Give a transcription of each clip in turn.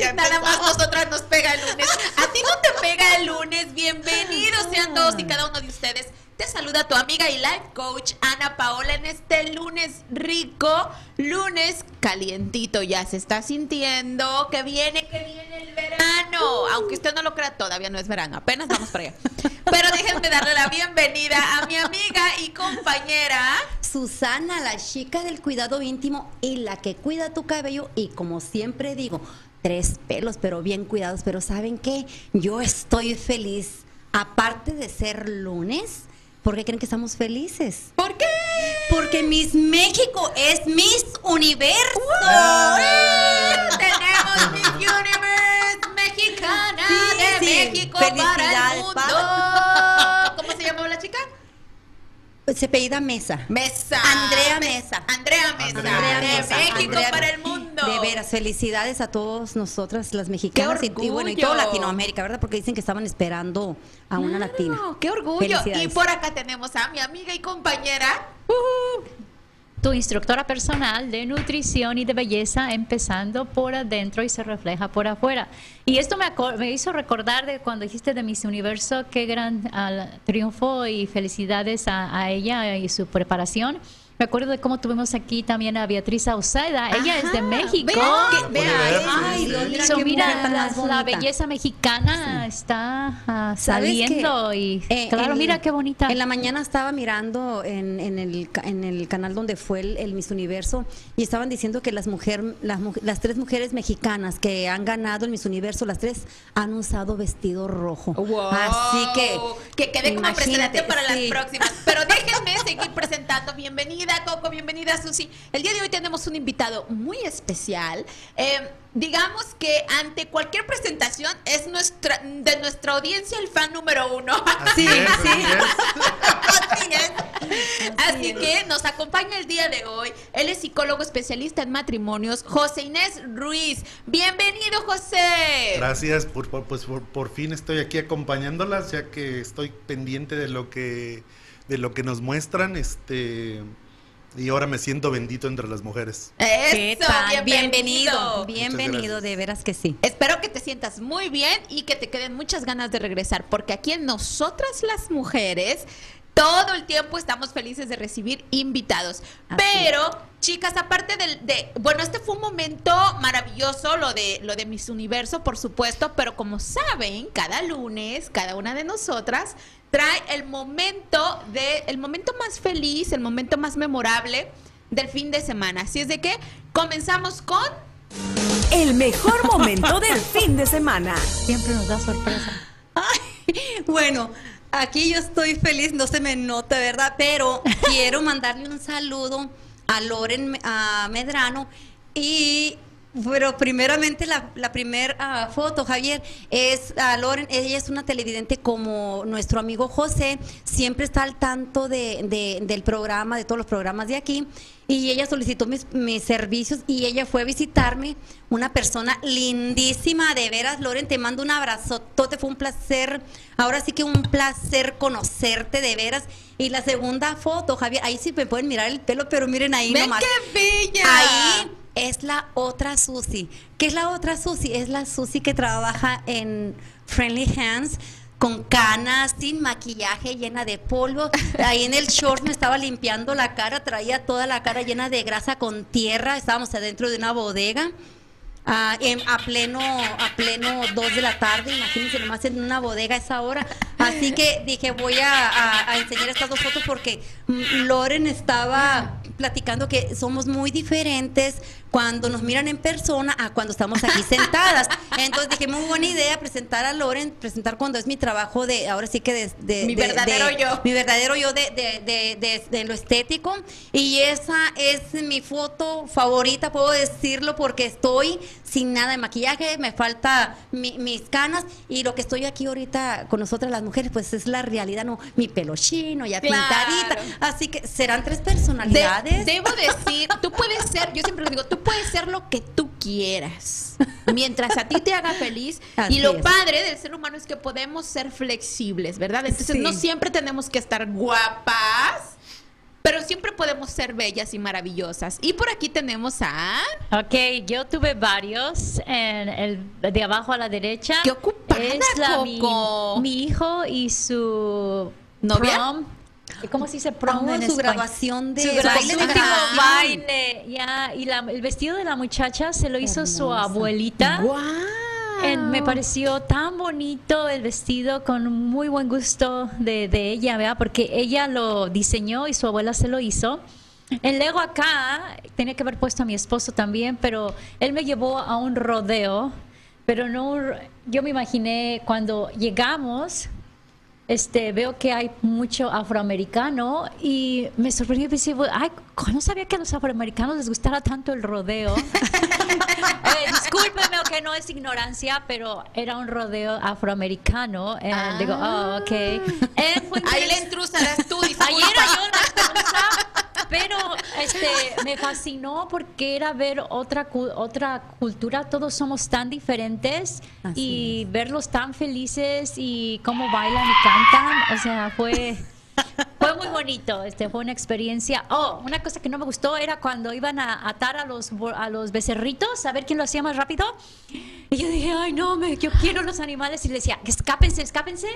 Nada más nosotras nos pega el lunes. A ti no te pega el lunes. Bienvenidos sean todos y cada uno de ustedes. Te saluda tu amiga y life coach Ana Paola en este lunes rico, lunes calientito. Ya se está sintiendo que viene, que viene el verano. Aunque usted no lo crea, todavía no es verano. Apenas vamos para allá. Pero déjenme darle la bienvenida a mi amiga y compañera Susana, la chica del cuidado íntimo y la que cuida tu cabello y como siempre digo, tres pelos pero bien cuidados, pero ¿saben qué? Yo estoy feliz. Aparte de ser lunes, ¿por qué creen que estamos felices? ¿Por qué? Porque Miss México es Miss Universo. Tenemos Miss Universe mexicana Sí, de sí. México para el mundo. ¿Cómo se llamaba la chica? Se apellida Mesa. Mesa. Andrea Mesa. Andrea Mesa. Andrea de Mesa. México Andrea- para el mundo. De veras, felicidades a todos nosotras las mexicanas y, y bueno, y toda Latinoamérica, ¿verdad? Porque dicen que estaban esperando a una latina. ¡Qué orgullo! Y por acá tenemos a mi amiga y compañera. Tu instructora personal de nutrición y de belleza empezando por adentro y se refleja por afuera. Y esto me, me hizo recordar de cuando dijiste de Miss Universo, qué gran triunfo y felicidades a ella y su preparación. Me acuerdo de cómo tuvimos aquí también a Beatriz Auceda. Ella es de México. vea, La vea, Universo, Ay. Londra, So, qué mira, la, la belleza mexicana está ah, ¿Sabes saliendo y Eh, claro, mira qué bonita. En la mañana estaba mirando en, en el, ca- en el canal donde fue el, el Miss Universo y estaban diciendo que las, mujer, las, las tres mujeres mexicanas que han ganado el Miss Universo, las tres han usado vestido rojo. Wow. Así que que quede como precedente para sí. las próximas. Pero déjenme seguir presentando. Bienvenida, Coco, bienvenida, Susi. El día de hoy tenemos un invitado muy especial. Eh, digamos que ante cualquier presentación es nuestra de nuestra audiencia el fan número uno. Así es, así Así es. es. Así que nos acompaña el día de hoy. Él es psicólogo especialista en matrimonios, José Inés Ruiz. Bienvenido, José. Gracias, por, por- pues por, por fin estoy aquí acompañándolas, ya que estoy pendiente de lo que de lo que nos muestran, este y ahora me siento bendito entre las mujeres. ¿Qué Eso, tal? bienvenido. Bienvenido, de veras que sí. Espero que te sientas muy bien y que te queden muchas ganas de regresar, porque aquí en nosotras las mujeres todo el tiempo estamos felices de recibir invitados. Así Pero, chicas, aparte del, de, bueno, este fue un momento maravilloso, lo de lo de Miss Universo, por supuesto, pero como saben, cada lunes, cada una de nosotras trae el momento de, el momento más feliz, el momento más memorable del fin de semana. Así es de que comenzamos con El mejor momento del fin de semana. Siempre nos da sorpresa. Bueno, aquí yo estoy feliz, no se me nota, ¿verdad? Pero quiero mandarle un saludo a Loren a Medrano y pero primeramente la, la primera foto, Javier, es a Loren, ella es una televidente como nuestro amigo José, siempre está al tanto de, de- del programa, de todos los programas de aquí, y ella solicitó mis, mis servicios y ella fue a visitarme, una persona lindísima, de veras, Loren, te mando un abrazotote, fue un placer, ahora sí que un placer conocerte, de veras. Y la segunda foto, Javier, ahí sí me pueden mirar el pelo, pero miren ahí ¡Ven nomás. qué bella! Ahí es la otra Susi. ¿Qué es la otra Susi? Es la Susi que trabaja en Friendly Hands con canas, sin maquillaje, llena de polvo. Ahí en el short me estaba limpiando la cara, traía toda la cara llena de grasa con tierra. Estábamos adentro de una bodega. ah, a pleno a pleno 2 de la tarde, imagínense nomás en una bodega a esa hora. Así que dije, voy a enseñar estas dos fotos porque mm, Loren estaba platicando que somos muy diferentes cuando nos miran en persona a cuando estamos aquí sentadas. Entonces dije, muy buena idea presentar a Loren, presentar cuando es mi trabajo de, ahora sí que de... de- Mi de- verdadero de- yo. Mi verdadero yo de, de- de- de- de lo estético. Y esa es mi foto favorita, puedo decirlo, porque estoy sin nada de maquillaje, me falta mi- mis canas y lo que estoy aquí ahorita con nosotras las mujeres, pues es la realidad, no, mi pelo chino, ya Claro. pintadita. Así que serán tres De- personalidades. debo decir, tú puedes ser, yo siempre lo digo, tú puedes ser lo que tú quieras, mientras a ti te haga feliz. Así y lo es. padre del ser humano es que podemos ser flexibles, ¿verdad? Entonces Sí. no siempre tenemos que estar guapas. pero siempre podemos ser bellas y maravillosas. Y por aquí tenemos a... Ok, yo tuve varios. En el de abajo a la derecha. ¡Qué ocupada, es la, mi, hijo y su ¿Novia? prom. ¿Cómo se dice prom en su español? graduación de Su baile de baile. Ya, y la- el vestido de la muchacha se lo hizo su Hermosa. abuelita. ¡Guau! En- me pareció tan bonito el vestido con muy buen gusto de, de ella, ¿verdad? Porque ella lo diseñó y su abuela se lo hizo. El Lego acá tenía que haber puesto a mi esposo también, pero él me llevó a un rodeo, pero no, yo me imaginé cuando llegamos, este, veo que hay mucho afroamericano y me sorprendió pensé, ay, no sabía que a los afroamericanos les gustara tanto el rodeo. Eh, discúlpeme que no es ignorancia, pero era un rodeo afroamericano. Eh, Ah. Digo, oh, ok. Eh, Ahí intrusa eras tú, disculpa. Ahí era yo la intrusa, pero este, me fascinó porque era ver otra, otra cultura. Todos somos tan diferentes y verlos tan felices y cómo bailan y cantan. O sea, fue... Fue muy bonito, este, fue una experiencia. Oh, una cosa que no me gustó era cuando iban a atar a los, a los becerritos, a ver quién lo hacía más rápido. Y yo dije, ay, no, me, yo quiero los animales. Y le decía, escápense, escápense.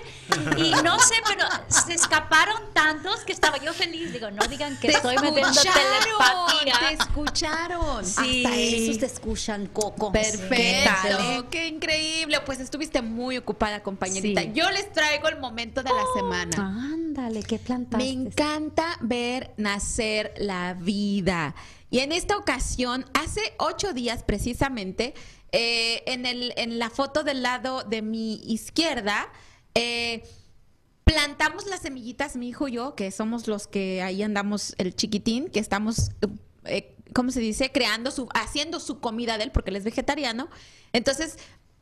Y no sé, pero se escaparon tantos que estaba yo feliz. Digo, no digan que Te estoy metiendo telepatía. te escucharon. Sí. Hasta esos te escuchan, Coco. ¿Qué tal, Perfecto, qué increíble. Pues estuviste muy ocupada, compañerita. Sí. Yo les traigo el momento de la semana. Ándale, qué plantaste. Me encanta ver nacer la vida. Y en esta ocasión, hace ocho días precisamente, eh, en, el, en la foto del lado de mi izquierda, eh, plantamos las semillitas, mi hijo y yo, que somos los que ahí andamos, el chiquitín, que estamos, eh, ¿cómo se dice? Creando su, haciendo su comida de él, porque él es vegetariano. Entonces,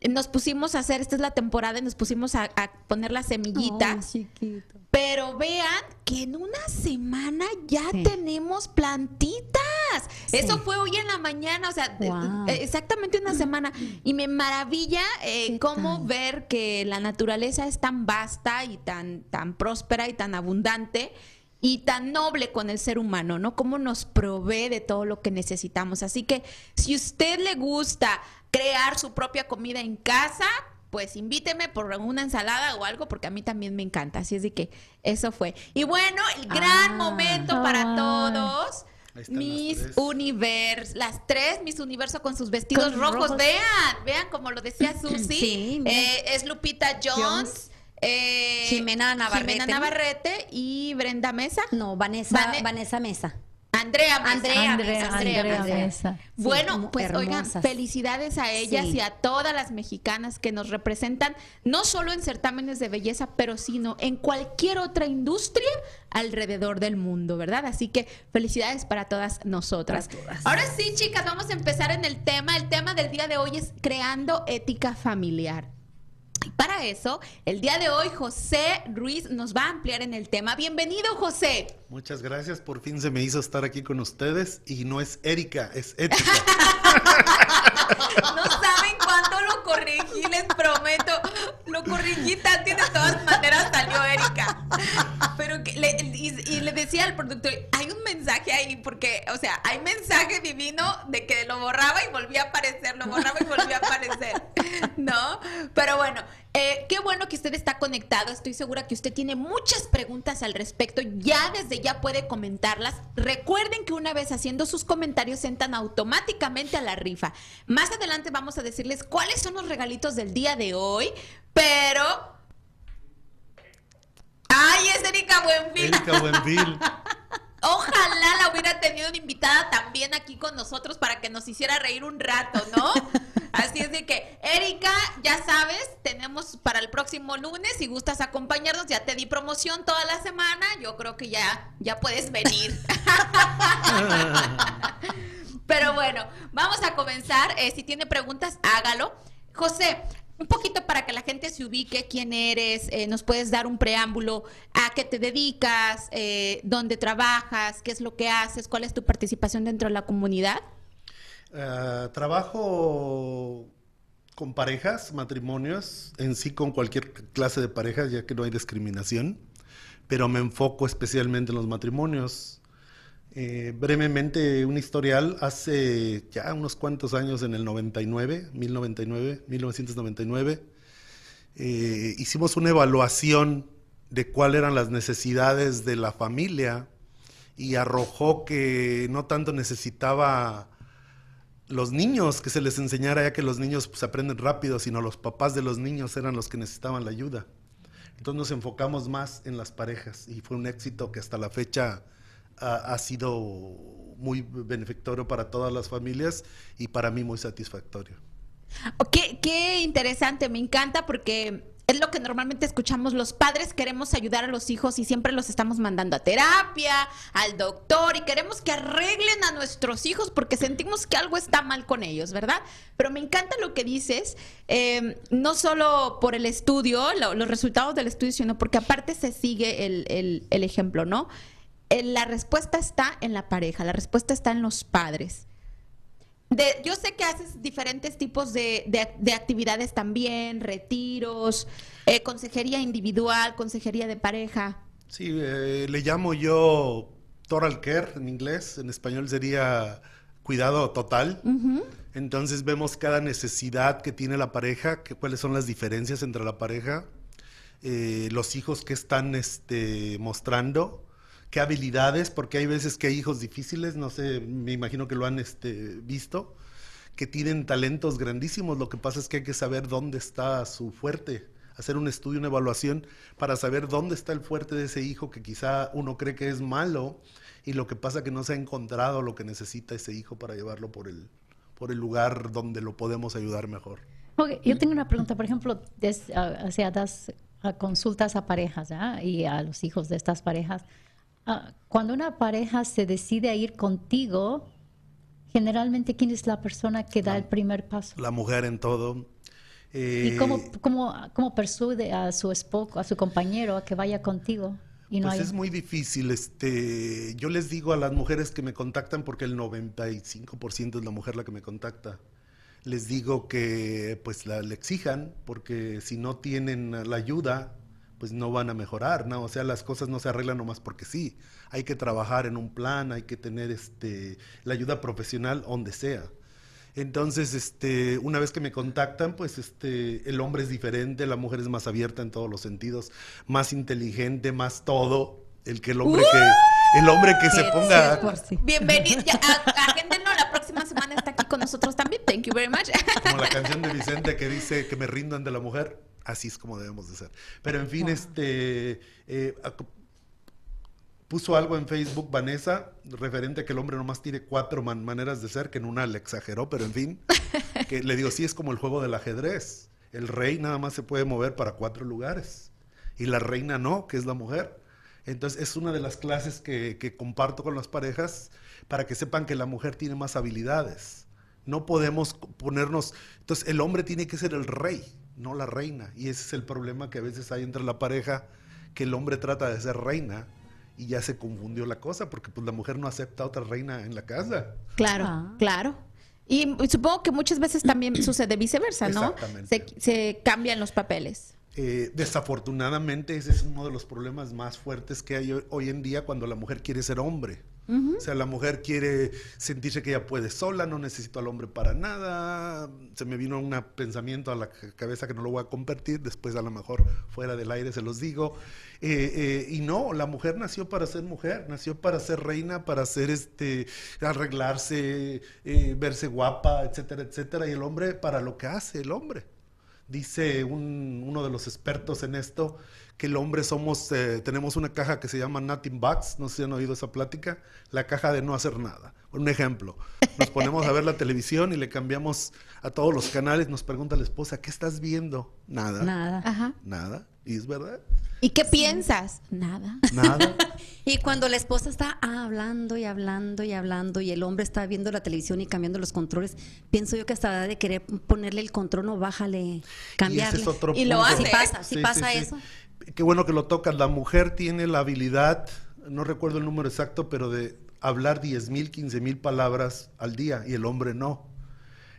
nos pusimos a hacer, esta es la temporada, y nos pusimos a, a poner las semillitas. chiquito. Pero vean que en una semana ya Sí. tenemos plantitas. Sí. Eso fue hoy en la mañana, o sea, eh, exactamente una semana. Y me maravilla eh, ¿Qué cómo tal? ver que la naturaleza es tan vasta y tan, tan próspera y tan abundante y tan noble con el ser humano, ¿no? Cómo nos provee de todo lo que necesitamos. Así que si usted le gusta crear su propia comida en casa, pues invíteme por una ensalada o algo, porque a mí también me encanta. Así es de que eso fue. Y bueno, el gran Ah. momento para todos. Están Miss las tres. Univers, las tres Miss Universo con sus vestidos Con rojos. rojos. Vean, vean como lo decía Susi. Sí. Eh, es Lupita Jones, Jones. eh, Jimena Navarrete. Jimena Navarrete y Brenda Mesa. No, Vanessa, Vane- Vanessa Mesa. Andrea Mesa. Andrea Andrea, Mesa, Andrea, Mesa. Bueno, pues oigan, felicidades a ellas Sí. y a todas las mexicanas que nos representan, no solo en certámenes de belleza, pero sino en cualquier otra industria alrededor del mundo, ¿verdad? Así que felicidades para todas nosotras. Para todas. Ahora sí, chicas, vamos a empezar en el tema. El tema del día de hoy es creando ética familiar. Para eso, el día de hoy, José Ruiz nos va a ampliar en el tema. Bienvenido, José. Muchas gracias, por fin se me hizo estar aquí con ustedes y no es Erika, es ética. No saben cuánto lo corregí, les prometo. Lo corregí tanto y de todas maneras salió Erika. Pero que le, y, y le decía al productor, hay un mensaje ahí, porque, o sea, hay mensaje divino de que lo borraba y volvía a aparecer, lo borraba y volvía a aparecer. ¿No? Pero bueno, eh, qué bueno que usted está conectado. Estoy segura que usted tiene muchas preguntas al respecto. Ya desde ya puede comentarlas. Recuerden que una vez haciendo sus comentarios entran automáticamente a la rifa. Más adelante vamos a decirles cuáles son los regalitos del día de hoy, pero... ¡Ay, es Erika Buenfil! Erika Buenfil. Ojalá la hubiera tenido de invitada también aquí con nosotros para que nos hiciera reír un rato, ¿no? Así es de que, Erika, ya sabes, tenemos para el próximo lunes, si gustas acompañarnos, ya te di promoción toda la semana, yo creo que ya, ya puedes venir. Pero bueno, vamos a comenzar. Eh, si tiene preguntas, hágalo. José, un poquito para que la gente se ubique quién eres, eh, nos puedes dar un preámbulo a qué te dedicas, eh, dónde trabajas, qué es lo que haces, cuál es tu participación dentro de la comunidad. Ah, trabajo con parejas, matrimonios, en sí con cualquier clase de parejas, ya que no hay discriminación, pero me enfoco especialmente en los matrimonios. Eh, brevemente, un historial. Hace ya unos cuantos años, en el 99, 1099, 1999, eh, hicimos una evaluación de cuáles eran las necesidades de la familia y arrojó que no tanto necesitaba los niños que se les enseñara ya que los niños pues, aprenden rápido, sino los papás de los niños eran los que necesitaban la ayuda. Entonces nos enfocamos más en las parejas y fue un éxito que hasta la fecha ha, sido muy benefactorio para todas las familias y para mí muy satisfactorio. Oh, Qué, interesante, me encanta porque es lo que normalmente escuchamos. Los padres queremos ayudar a los hijos y siempre los estamos mandando a terapia, al doctor y queremos que arreglen a nuestros hijos porque sentimos que algo está mal con ellos, ¿verdad? Pero me encanta lo que dices, eh, no solo por el estudio, lo- los resultados del estudio, sino porque aparte se sigue el- el ejemplo, ¿no? La respuesta está en la pareja, la respuesta está en los padres. De- yo sé que haces diferentes tipos de, de- de actividades también, retiros, eh, consejería individual, consejería de pareja. Sí, eh, le llamo yo total care en inglés, en español sería cuidado total. Entonces vemos cada necesidad que tiene la pareja, que, cuáles son las diferencias entre la pareja, eh, los hijos que están este, mostrando, qué habilidades, porque hay veces que hay hijos difíciles, no sé, me imagino que lo han este, visto, que tienen talentos grandísimos, lo que pasa es que hay que saber dónde está su fuerte, hacer un estudio, una evaluación para saber dónde está el fuerte de ese hijo que quizá uno cree que es malo y lo que pasa que no se ha encontrado lo que necesita ese hijo para llevarlo por el, por el lugar donde lo podemos ayudar mejor. Yo tengo una pregunta, por ejemplo, des- ah, o sea, das ah, consultas a parejas ¿ah? y a los hijos de estas parejas. Ah, cuando una pareja se decide a ir contigo, generalmente, ¿quién es la persona que da el primer paso? La mujer en todo. ¿Y eh, cómo, cómo, cómo persuade a su esposo, a su compañero, a que vaya contigo? Y no pues haya- es muy difícil. Este, yo les digo a las mujeres que me contactan, porque el 95% es la mujer la que me contacta, les digo que pues la, le exijan, porque si no tienen la ayuda, pues no van a mejorar, ¿no? O sea, las cosas no se arreglan nomás porque sí. Hay que trabajar en un plan, hay que tener este, la ayuda profesional donde sea. Entonces, este, una vez que me contactan, pues este, el hombre es diferente, la mujer es más abierta en todos los sentidos, más inteligente, más todo. El que el hombre que, el hombre que se Sí, ponga, por sí. Bienvenido, ya, a- agéndenlo, la próxima semana está aquí con nosotros también. Thank you very much. como la canción de Vicente que dice que me rindan de la mujer, así es como debemos de ser. Pero en fin, este eh, puso algo en Facebook Vanessa referente a que el hombre nomás tiene cuatro man- maneras de ser, que en una le exageró, pero en fin, que le digo, sí es como el juego del ajedrez. El rey nada más se puede mover para cuatro lugares y la reina no, que es la mujer. Entonces es una de las clases que, que comparto con las parejas para que sepan que la mujer tiene más habilidades. No podemos ponernos... Entonces el hombre tiene que ser el rey, no la reina. Y ese es el problema que a veces hay entre la pareja, que el hombre trata de ser reina y ya se confundió la cosa, porque pues la mujer no acepta a otra reina en la casa. Claro, Ah. claro. Y supongo que muchas veces también sucede viceversa, ¿no? Exactamente. Se, se cambian los papeles. Eh, desafortunadamente ese es uno de los problemas más fuertes que hay hoy, hoy en día cuando la mujer quiere ser hombre. O sea, la mujer quiere sentirse que ella puede sola, no necesito al hombre para nada. Se me vino un pensamiento a la ca- cabeza que no lo voy a compartir, después a lo mejor fuera del aire se los digo. Eh, eh, y no, la mujer nació para ser mujer, nació para ser reina, para ser este, arreglarse, eh, verse guapa, etcétera, etcétera. Y el hombre para lo que hace el hombre. Dice un- uno de los expertos en esto que el hombre somos, eh, tenemos una caja que se llama Nothing Box, no sé si han oído esa plática, la caja de no hacer nada. Un ejemplo, nos ponemos a ver la televisión y le cambiamos a todos los canales, nos pregunta la esposa, ¿qué estás viendo? Nada. Nada. Ajá. Nada. ¿Y es verdad? ¿Y qué piensas? Nada. Nada. Y cuando la esposa está hablando y hablando y hablando y el hombre está viendo la televisión y cambiando los controles, pienso yo que hasta la de querer ponerle el control no bájale, Y ese cambiarle. es otro Y lo hace. Sí pasa, sí pasa eso. Qué bueno que lo tocas. La mujer tiene la habilidad, no recuerdo el número exacto, pero de hablar 10 mil, 15 mil palabras al día y el hombre no.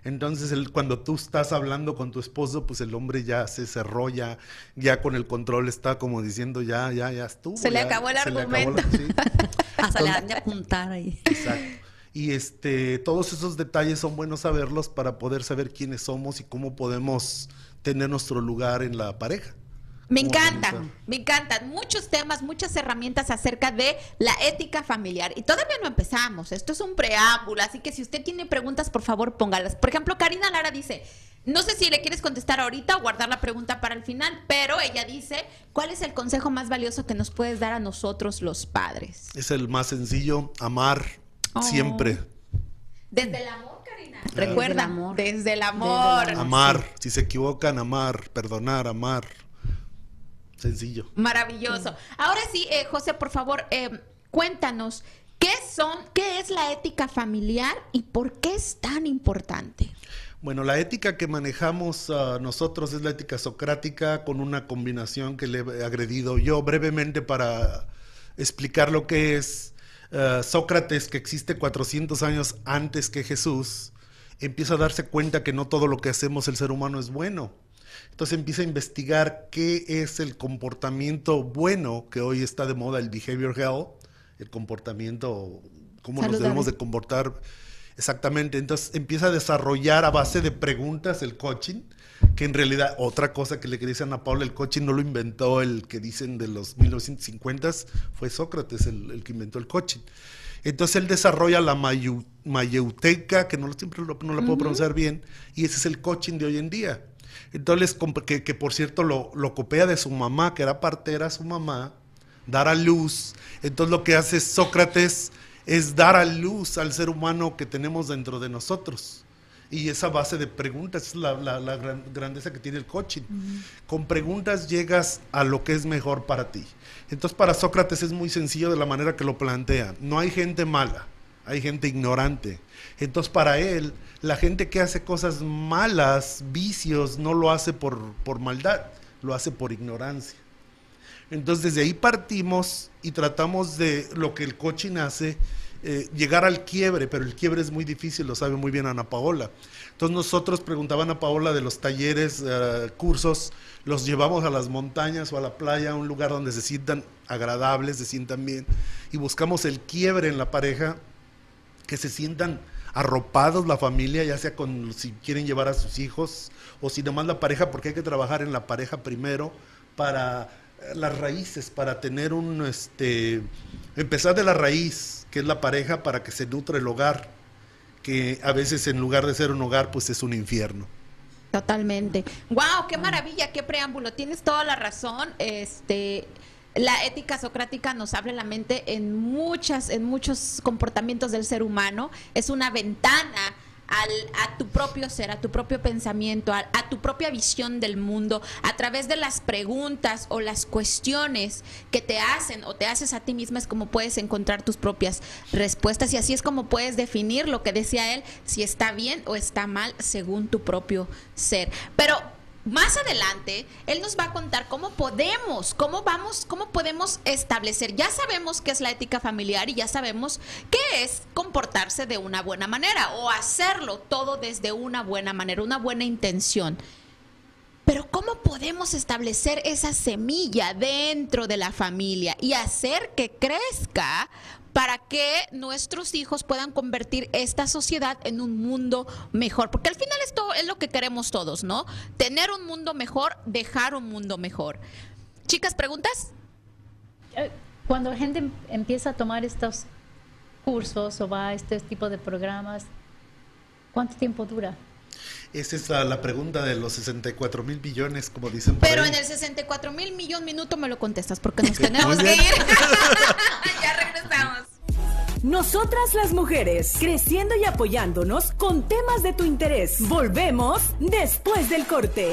Entonces, el, cuando tú estás hablando con tu esposo, pues el hombre ya se cerró, ya, ya con el control está como diciendo, ya, ya, ya estuvo. Se le ya, acabó el se le acabó argumento. la- sí. Hasta le de apuntar ahí. Exacto. Y este, todos esos detalles son buenos saberlos para poder saber quiénes somos y cómo podemos tener nuestro lugar en la pareja. Me ¿Cómo encanta, organizar? me encantan muchos temas, muchas herramientas acerca de la ética familiar. Y todavía no empezamos, esto es un preámbulo, así que si usted tiene preguntas, por favor, póngalas. Por ejemplo, Karina Lara dice, no sé si le quieres contestar ahorita o guardar la pregunta para el final, pero ella dice, ¿cuál es el consejo más valioso que nos puedes dar a nosotros los padres? Es el más sencillo, amar Oh. siempre. Desde el amor. Desde Recuerda, el amor. desde el amor. Desde el amor. Amar, si se equivocan, amar, perdonar, amar. Sencillo. Maravilloso. Ahora sí, eh, José, por favor, eh, cuéntanos, ¿qué son, qué es la ética familiar y por qué es tan importante? Bueno, la ética que manejamos ah, nosotros es la ética socrática con una combinación que le he agredido yo brevemente para explicar lo que es ah, Sócrates, que existe 400 años antes que Jesús, empieza a darse cuenta que no todo lo que hacemos el ser humano es bueno. Entonces empieza a investigar qué es el comportamiento bueno, que hoy está de moda, el behavior health, el comportamiento, cómo nos Saludable. debemos de comportar exactamente. Entonces empieza a desarrollar a base de preguntas el coaching, que en realidad otra cosa que le quería decir a Ana Paula, el coaching no lo inventó el que dicen de los 1950s, fue Sócrates el, el que inventó el coaching. Entonces él desarrolla la mayeuteca, que no siempre lo- no la puedo pronunciar bien, y ese es el coaching de hoy en día. Entonces, que, que por cierto lo, lo copia de su mamá, que era partera su mamá, dar a luz. Entonces lo que hace Sócrates es dar a luz al ser humano que tenemos dentro de nosotros. Y esa base de preguntas es la, la- la gran- grandeza que tiene el coaching. Con preguntas llegas a lo que es mejor para ti. Entonces para Sócrates es muy sencillo de la manera que lo plantea. No hay gente mala, hay gente ignorante. Entonces para él, la gente que hace cosas malas, vicios, no lo hace por, por maldad, lo hace por ignorancia. Entonces desde ahí partimos y tratamos de lo que el coaching hace, eh, llegar al quiebre, pero el quiebre es muy difícil, lo sabe muy bien Ana Paola. Entonces nosotros preguntaban a Paola de los talleres, eh, cursos, los llevamos a las montañas o a la playa, a un lugar donde se sientan agradables, se sientan bien, y buscamos el quiebre en la pareja, que se sientan arropados la familia, ya sea con si quieren llevar a sus hijos o si nomás la pareja, porque hay que trabajar en la pareja primero para eh, las raíces, para tener un, este, empezar de la raíz, que es la pareja, para que se nutre el hogar, que a veces en lugar de ser un hogar, pues es un infierno. Totalmente. Wow, qué maravilla, qué preámbulo. Tienes toda la razón. Este, la ética socrática nos abre la mente en muchas, en muchos comportamientos del ser humano. Es una ventana al, a tu propio ser, a tu propio pensamiento, a, a tu propia visión del mundo, a través de las preguntas o las cuestiones que te hacen o te haces a ti misma es como puedes encontrar tus propias respuestas y así es como puedes definir lo que decía él, si está bien o está mal según tu propio ser. Pero más adelante, él nos va a contar cómo podemos, cómo vamos, cómo podemos establecer. Ya sabemos qué es la ética familiar y ya sabemos qué es comportarse de una buena manera o hacerlo todo desde una buena manera, una buena intención. Pero ¿cómo podemos establecer esa semilla dentro de la familia y hacer que crezca para que nuestros hijos puedan convertir esta sociedad en un mundo mejor? Porque al final esto es lo que queremos todos, ¿no? Tener un mundo mejor, dejar un mundo mejor. Chicas, ¿preguntas? Eh, Cuando la gente em- empieza a tomar estos cursos o va a este tipo de programas, ¿cuánto tiempo dura? Esa es la, la pregunta de los 64 mil billones, como dicen por Pero ahí. en el 64 mil millón minuto me lo contestas porque nos tenemos que ir. ya regresamos. Nosotras las mujeres, creciendo y apoyándonos con temas de tu interés. Volvemos después del corte.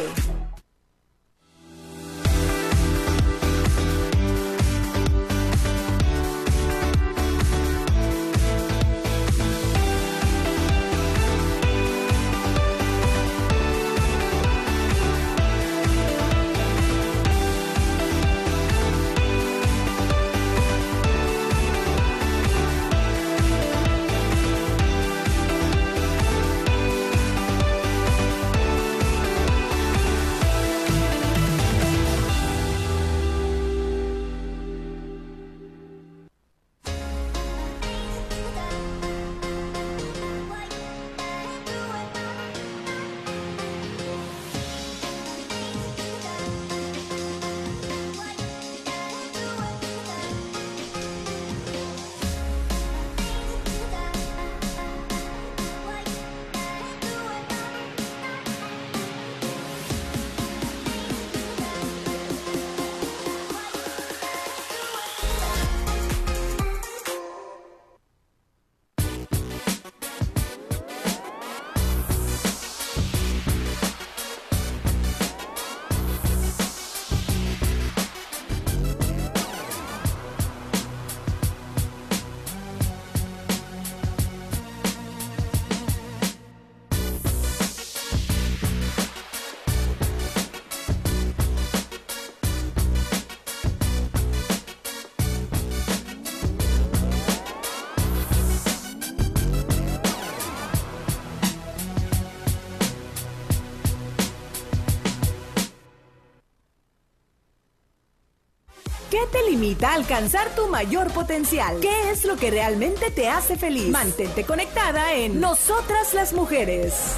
Te limita a alcanzar tu mayor potencial? ¿Qué es lo que realmente te hace feliz? Mantente conectada en Nosotras las Mujeres.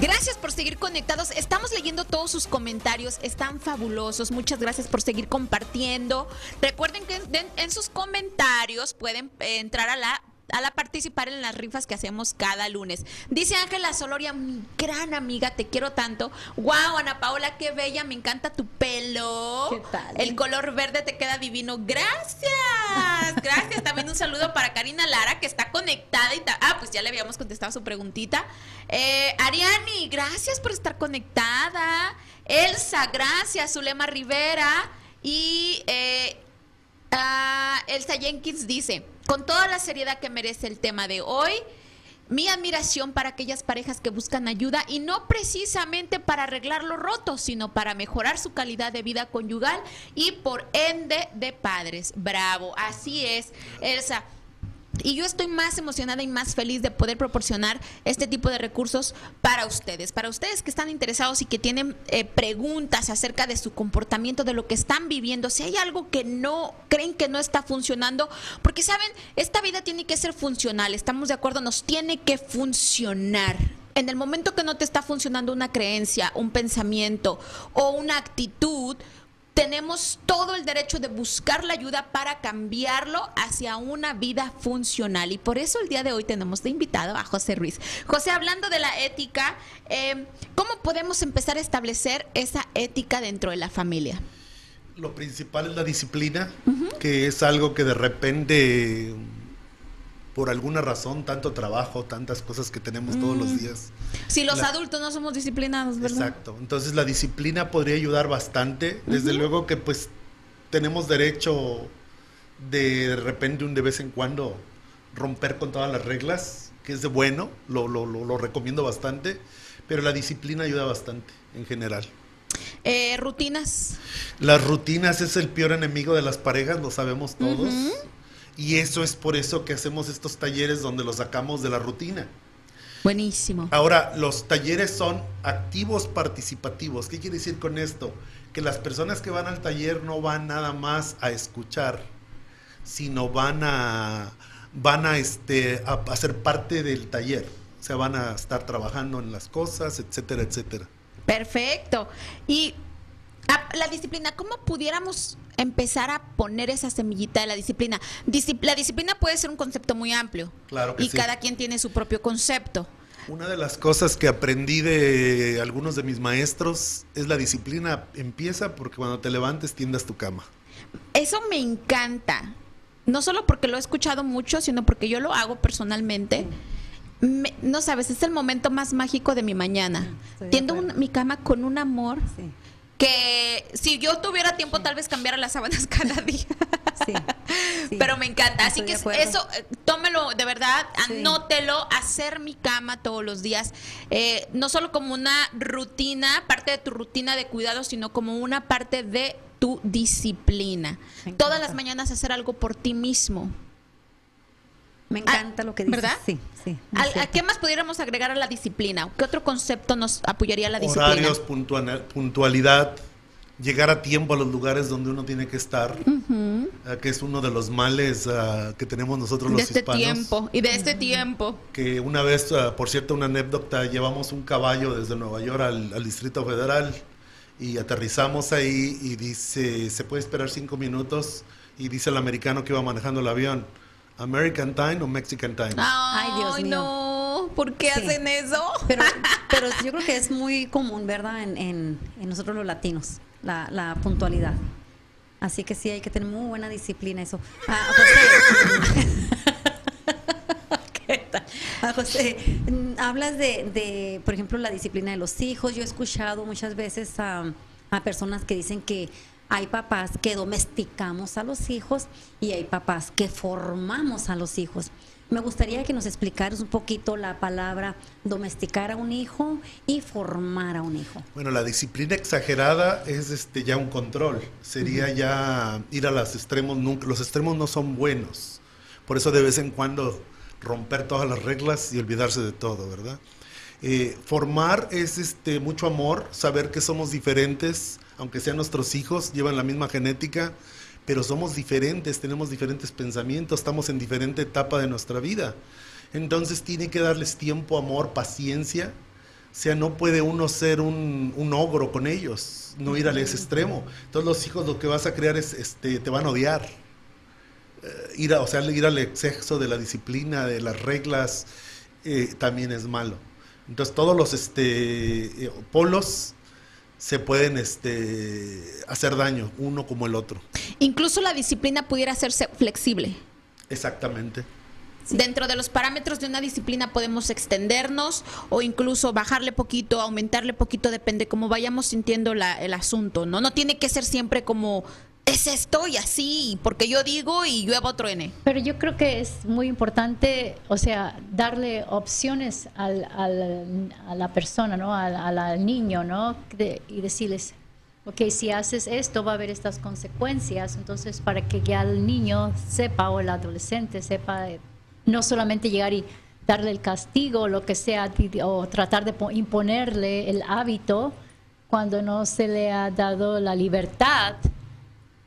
Gracias por seguir conectados. Estamos leyendo todos sus comentarios. Están fabulosos. Muchas gracias por seguir compartiendo. Recuerden que en, sus comentarios pueden entrar a la a la participar en las rifas que hacemos cada lunes. Dice Ángela Soloria, mi gran amiga, te quiero tanto. Wow, Ana Paola, qué bella, me encanta tu pelo. ¿Qué tal? El color verde te queda divino. Gracias. Gracias. También un saludo para Karina Lara, que está conectada y Ah, pues ya le habíamos contestado su preguntita. Eh, Ariani, gracias por estar conectada. Elsa, gracias. Zulema Rivera. Y eh, Ah, Elsa Jenkins dice, con toda la seriedad que merece el tema de hoy, mi admiración para aquellas parejas que buscan ayuda y no precisamente para arreglar lo roto, sino para mejorar su calidad de vida conyugal y por ende de padres. Bravo, así es, Elsa. Y yo estoy más emocionada y más feliz de poder proporcionar este tipo de recursos para ustedes, para ustedes que están interesados y que tienen eh, preguntas acerca de su comportamiento, de lo que están viviendo, si hay algo que no creen que no está funcionando, porque saben, esta vida tiene que ser funcional, estamos de acuerdo, nos tiene que funcionar. En el momento que no te está funcionando una creencia, un pensamiento o una actitud, tenemos todo el derecho de buscar la ayuda para cambiarlo hacia una vida funcional. Y por eso el día de hoy tenemos de invitado a José Ruiz. José, hablando de la ética, eh, ¿cómo podemos empezar a establecer esa ética dentro de la familia? Lo principal es la disciplina, que es algo que de repente, por alguna razón, tanto trabajo, tantas cosas que tenemos todos los días. Si los La- adultos no somos disciplinados, ¿verdad? Exacto. Entonces la disciplina podría ayudar bastante. Desde luego que pues tenemos derecho de, de repente un de vez en cuando romper con todas las reglas, que es de bueno, lo, lo, lo, lo recomiendo bastante, pero la disciplina ayuda bastante en general. Eh, rutinas. Las rutinas es el peor enemigo de las parejas, lo sabemos todos. Y eso es por eso que hacemos estos talleres donde los sacamos de la rutina. Buenísimo. Ahora, los talleres son activos participativos. ¿Qué quiere decir con esto? Que las personas que van al taller no van nada más a escuchar, sino van a van a este a, a ser parte del taller. O sea, van a estar trabajando en las cosas, etcétera, etcétera. Perfecto. Y la disciplina, ¿cómo pudiéramos empezar a poner esa semillita de la disciplina? Disci- la disciplina puede ser un concepto muy amplio. Claro que y sí. cada quien tiene su propio concepto. Una de las cosas que aprendí de algunos de mis maestros es la disciplina empieza porque cuando te levantes tiendas tu cama. Eso me encanta. No solo porque lo he escuchado mucho, sino porque yo lo hago personalmente. Me- no sabes, es el momento más mágico de mi mañana. Tiendo un- mi cama con un amor Sí, que si yo tuviera tiempo tal vez cambiara las sábanas cada día. sí, sí. Pero me encanta. Así que eso, eh, tómelo de verdad, anótelo, hacer mi cama todos los días. Eh, no solo como una rutina, parte de tu rutina de cuidado, sino como una parte de tu disciplina. Todas las mañanas hacer algo por ti mismo. Me encanta lo que dices. ¿verdad? Sí, sí. muy ¿Al- ¿A qué más pudiéramos agregar a la disciplina? ¿Qué otro concepto nos apoyaría la disciplina? Horarios, puntual- puntualidad, llegar a tiempo a los lugares donde uno tiene que estar, ah, que es uno de los males ah, que tenemos nosotros los de este hispanos. tiempo y de este tiempo. Que una vez, ah, por cierto, una anécdota, llevamos un caballo desde Nueva York al, al Distrito Federal y aterrizamos ahí y dice, se puede esperar cinco minutos y dice el americano que iba manejando el avión, American Time o Mexican Time. Ay, Dios mío. no, ¿por qué Sí. hacen eso? Pero, pero yo creo que es muy común, ¿verdad? En, en- en nosotros los latinos, la, la puntualidad. Así que sí, hay que tener muy buena disciplina eso. Ah, José. ¿Qué tal? Ah, José, mm, hablas de, de, por ejemplo, la disciplina de los hijos. Yo he escuchado muchas veces a, a personas que dicen que hay papás que domesticamos a los hijos y hay papás que formamos a los hijos. Me gustaría que nos explicaras un poquito la palabra domesticar a un hijo y formar a un hijo. Bueno, la disciplina exagerada es este ya un control. Sería ya ir a los extremos. Nunca, los extremos no son buenos. Por eso de vez en cuando romper todas las reglas y olvidarse de todo, ¿verdad? Eh, formar es este mucho amor, saber que somos diferentes, aunque sean nuestros hijos, llevan la misma genética, pero somos diferentes, tenemos diferentes pensamientos, estamos en diferente etapa de nuestra vida. Entonces tiene que darles tiempo, amor, paciencia. O sea, no puede uno ser un, un ogro con ellos, no ir al ese extremo. Entonces los hijos lo que vas a crear es, este, te van a odiar. Eh, ir a, o sea, ir al exceso de la disciplina, de las reglas, eh, también es malo. Entonces todos los este, eh, polos se pueden este, hacer daño, uno como el otro. Incluso la disciplina pudiera hacerse flexible. Exactamente. Dentro de los parámetros de una disciplina podemos extendernos o incluso bajarle poquito, aumentarle poquito, depende cómo vayamos sintiendo la- el asunto, ¿no? No tiene que ser siempre como es esto y así, porque yo digo y llueva truene. Pero yo creo que es muy importante, o sea, darle opciones al, al- a la persona, ¿no? Al, al- niño, ¿no? De- y decirles, ok, si haces esto va a haber estas consecuencias. Entonces, para que ya el niño sepa o el adolescente sepa, eh, no solamente llegar y darle el castigo lo que sea, o tratar de po- imponerle el hábito cuando no se le ha dado la libertad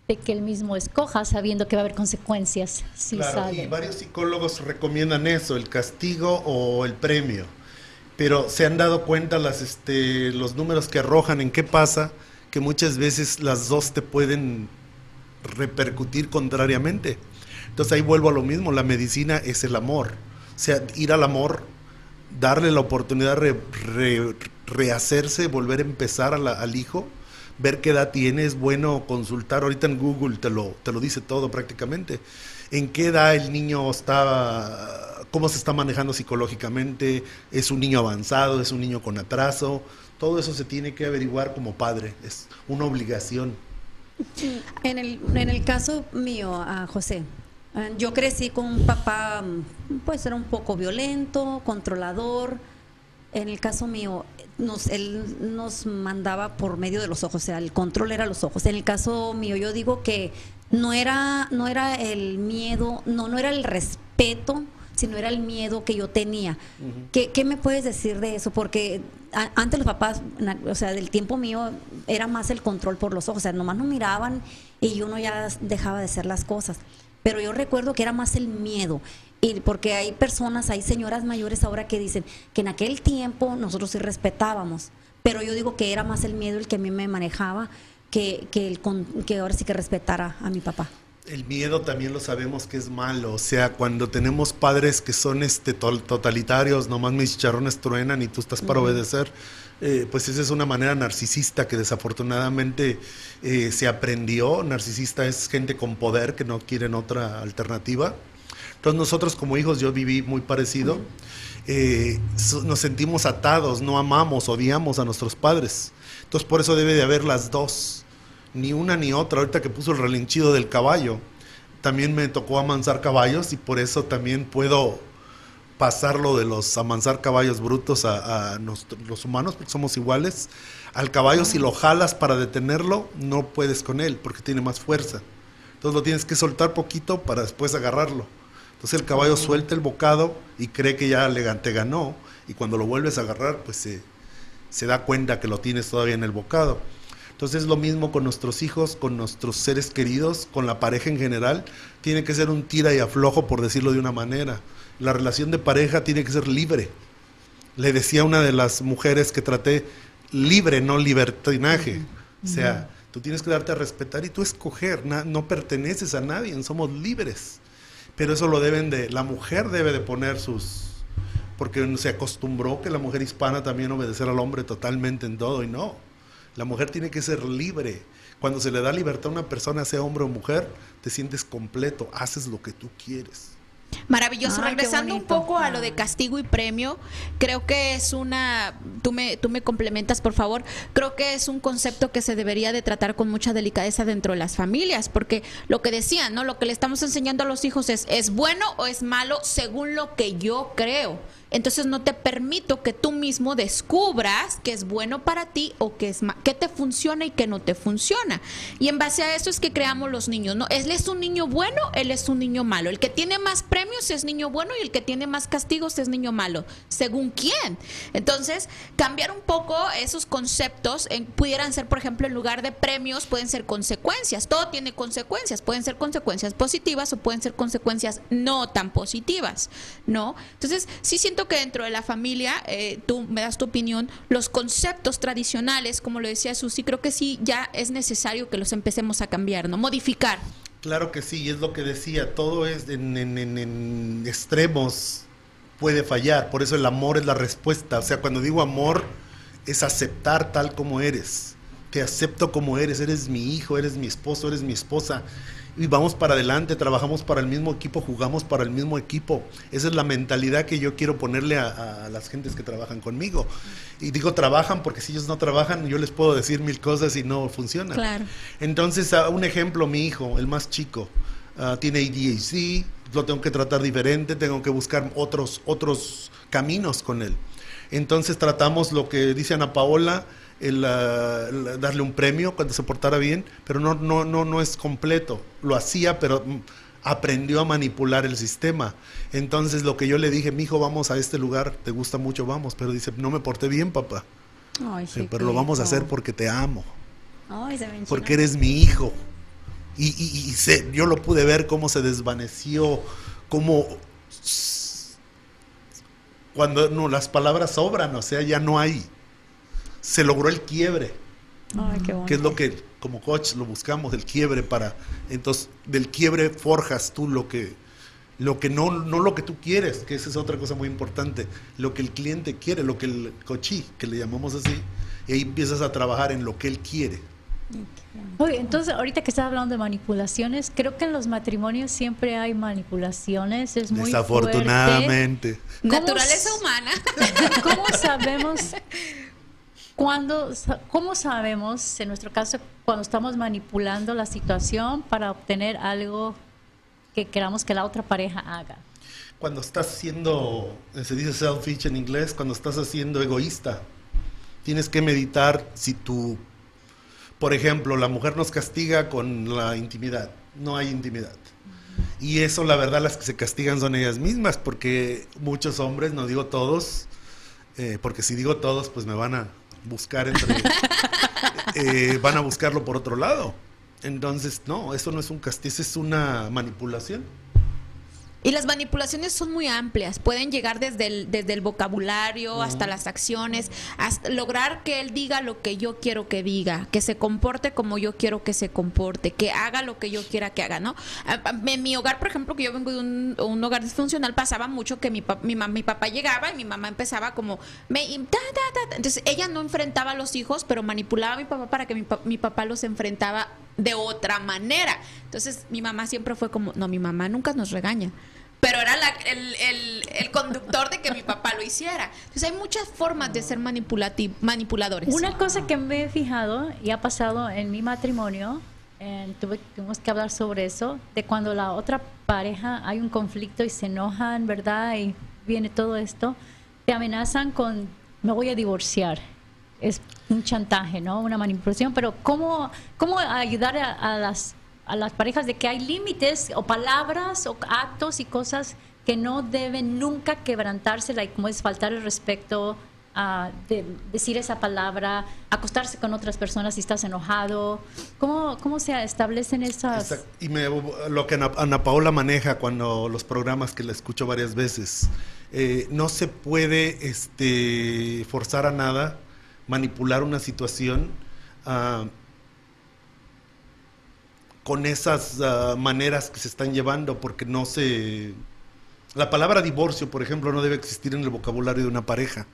de que él mismo escoja sabiendo que va a haber consecuencias si Claro, sale. y varios psicólogos recomiendan eso, el castigo o el premio. Pero se han dado cuenta las, este, los números que arrojan en qué pasa, que muchas veces las dos te pueden repercutir contrariamente. Entonces ahí vuelvo a lo mismo, la medicina es el amor. O sea, ir al amor, darle la oportunidad de re- re- rehacerse, volver a empezar a la- al hijo, ver qué edad tiene, es bueno consultar, ahorita en Google te lo, te lo dice todo prácticamente, en qué edad el niño está, cómo se está manejando psicológicamente, es un niño avanzado, es un niño con atraso, todo eso se tiene que averiguar como padre, es una obligación. En el, en el caso mío, a José, eh, yo crecí con un papá, mm, pues era un poco violento, controlador. En el caso mío, nos, él nos mandaba por medio de los ojos, o sea, el control era los ojos. En el caso mío, yo digo que no era, no era el miedo, no, no era el respeto, sino era el miedo que yo tenía. ¿Qué, qué me puedes decir de eso? Porque a- antes los papás, o sea, del tiempo mío, era más el control por los ojos, o sea, nomás no miraban y uno ya dejaba de hacer las cosas. Pero yo recuerdo que era más el miedo. Y porque hay personas, hay señoras mayores ahora que dicen que en aquel tiempo nosotros sí respetábamos. Pero yo digo que era más el miedo el que a mí me manejaba que, que, el que ahora sí que respetara a mi papá. El miedo también lo sabemos que es malo, o sea, cuando tenemos padres que son este totalitarios, nomás mis chicharrones truenan y tú estás para obedecer, eh, pues esa es una manera narcisista que desafortunadamente eh, se aprendió. Narcisista es gente con poder que no quieren otra alternativa. Entonces nosotros como hijos, yo viví muy parecido, eh, nos sentimos atados, no amamos, odiamos a nuestros padres. Entonces por eso debe de haber las dos, ni una ni otra. Ahorita que puso el relinchido del caballo, también me tocó amansar caballos y por eso también puedo pasarlo de los amansar caballos brutos a, los humanos, porque somos iguales. Al caballo si lo jalas para detenerlo, no puedes con él porque tiene más fuerza. Entonces lo tienes que soltar poquito para después agarrarlo. Entonces el caballo suelta el bocado y cree que ya le, te ganó y cuando lo vuelves a agarrar pues se, se da cuenta que lo tienes todavía en el bocado. Entonces es lo mismo con nuestros hijos, con nuestros seres queridos, con la pareja en general. Tiene que ser un tira y aflojo, por decirlo de una manera. La relación de pareja tiene que ser libre. Le decía a una de las mujeres que traté, libre, no libertinaje. O sea, tú tienes que darte a respetar y tú escoger. no perteneces a nadie, somos libres. Pero eso lo deben de, la mujer debe de poner sus, porque se acostumbró que la mujer hispana también obedecer al hombre totalmente en todo y no. La mujer tiene que ser libre. Cuando se le da libertad a una persona, sea hombre o mujer, te sientes completo, haces lo que tú quieres. Maravilloso. Ay, Regresando un poco a lo de castigo y premio, creo que es una, tú me, tú me complementas por favor, creo que es un concepto que se debería de tratar con mucha delicadeza dentro de las familias, porque lo que decían, ¿no? Lo que le estamos enseñando a los hijos es, ¿es bueno o es malo según lo que yo creo? Entonces no te permito que tú mismo descubras que es bueno para ti o que es que te funciona y que no te funciona. Y en base a eso es que creamos los niños, ¿no? Él es un niño bueno, él es un niño malo. El que tiene más premios es niño bueno y el que tiene más castigos es niño malo. ¿Según quién? Entonces, cambiar un poco esos conceptos en- pudieran ser, por ejemplo, en lugar de premios, pueden ser consecuencias. Todo tiene consecuencias. Pueden ser consecuencias positivas o pueden ser consecuencias no tan positivas, ¿no? Entonces, sí siento que dentro de la familia, eh, tú me das tu opinión, los conceptos tradicionales, como lo decía Susi, creo que sí ya es necesario que los empecemos a cambiar, ¿no? Modificar. Claro que sí, es lo que decía, todo es en extremos puede fallar, por eso el amor es la respuesta, o sea, cuando digo amor es aceptar tal como eres, te acepto como eres, eres mi hijo, eres mi esposo, eres mi esposa, y vamos para adelante, trabajamos para el mismo equipo, jugamos para el mismo equipo, esa es la mentalidad que yo quiero ponerle a, a las gentes que trabajan conmigo, y digo trabajan porque si ellos no trabajan, yo les puedo decir mil cosas y no funcionan. Claro. Entonces, un ejemplo, mi hijo, el más chico, ah, tiene ADHD, lo tengo que tratar diferente, tengo que buscar otros, otros caminos con él. Entonces tratamos lo que dice Ana Paola, el, el darle un premio cuando se portara bien, pero no, no, no, no es completo. Lo hacía, pero aprendió a manipular el sistema. Entonces lo que yo le dije, mi hijo, vamos a este lugar, te gusta mucho, vamos, pero dice, no me porté bien, papá. Ay, Sí, pero lo vamos a hacer porque te amo Ay, se me enchina. porque eres mi hijo. Y, y- y se- yo lo pude ver cómo se desvaneció, cómo cuando no, las palabras sobran, o sea, ya no hay. Se logró el quiebre, Ay, qué bonito. que es lo que como coach lo buscamos, el quiebre para, entonces del quiebre forjas tú lo que, lo que no, no lo que tú quieres, que esa es otra cosa muy importante, lo que el cliente quiere, lo que el coachí, que le llamamos así, y ahí empiezas a trabajar en lo que él quiere. Oye, entonces ahorita que estás hablando de manipulaciones, creo que en los matrimonios siempre hay manipulaciones, es muy Desafortunadamente. ¿Cómo Naturaleza humana. fuerte. ¿Cómo sabemos cuándo, sa- cómo sabemos, en nuestro caso, cuando estamos manipulando la situación para obtener algo que queramos que la otra pareja haga? Cuando estás siendo, se dice selfish en inglés, cuando estás haciendo egoísta, tienes que meditar si tú, por ejemplo, la mujer nos castiga con la intimidad, no hay intimidad. Y eso, la verdad, las que se castigan son ellas mismas, porque muchos hombres, no digo todos, eh, porque si digo todos, pues me van a buscar entre, eh, van a buscarlo por otro lado. Entonces, no, eso no es un castigo, es una manipulación. Y las manipulaciones son muy amplias, pueden llegar desde el, desde el vocabulario hasta las acciones, hasta lograr que él diga lo que yo quiero que diga, que se comporte como yo quiero que se comporte, que haga lo que yo quiera que haga, ¿no? En mi hogar, por ejemplo, que yo vengo de un, un hogar disfuncional, pasaba mucho que mi, pa- mi, mi papá llegaba y mi mamá empezaba como, me, y ta, ta, ta, ta. entonces ella no enfrentaba a los hijos, pero manipulaba a mi papá para que mi, mi papá los enfrentaba de otra manera. Entonces mi mamá siempre fue como, no, mi mamá nunca nos regaña. Pero era la- el, el- el conductor de que mi papá lo hiciera. Entonces hay muchas formas de ser manipuladores. Una cosa que me he fijado y ha pasado en mi matrimonio, eh, tuve, tuvimos que hablar sobre eso, de cuando la otra pareja hay un conflicto y se enojan, ¿verdad? Y viene todo esto, te amenazan con, me voy a divorciar. Es un chantaje, ¿no? Una manipulación, pero ¿cómo, cómo ayudar a, a las, a las parejas de que hay límites o palabras o actos y cosas que no deben nunca quebrantarse, like, como es faltar el respeto, a de- decir esa palabra, acostarse con otras personas si estás enojado. ¿Cómo, cómo se establecen esas? Y me- lo que Ana, Ana Paola maneja cuando los programas que la escucho varias veces, eh, no se puede este, forzar a nada, manipular una situación ah, con esas ah, maneras que se están llevando, porque no se... La palabra divorcio, por ejemplo, no debe existir en el vocabulario de una pareja,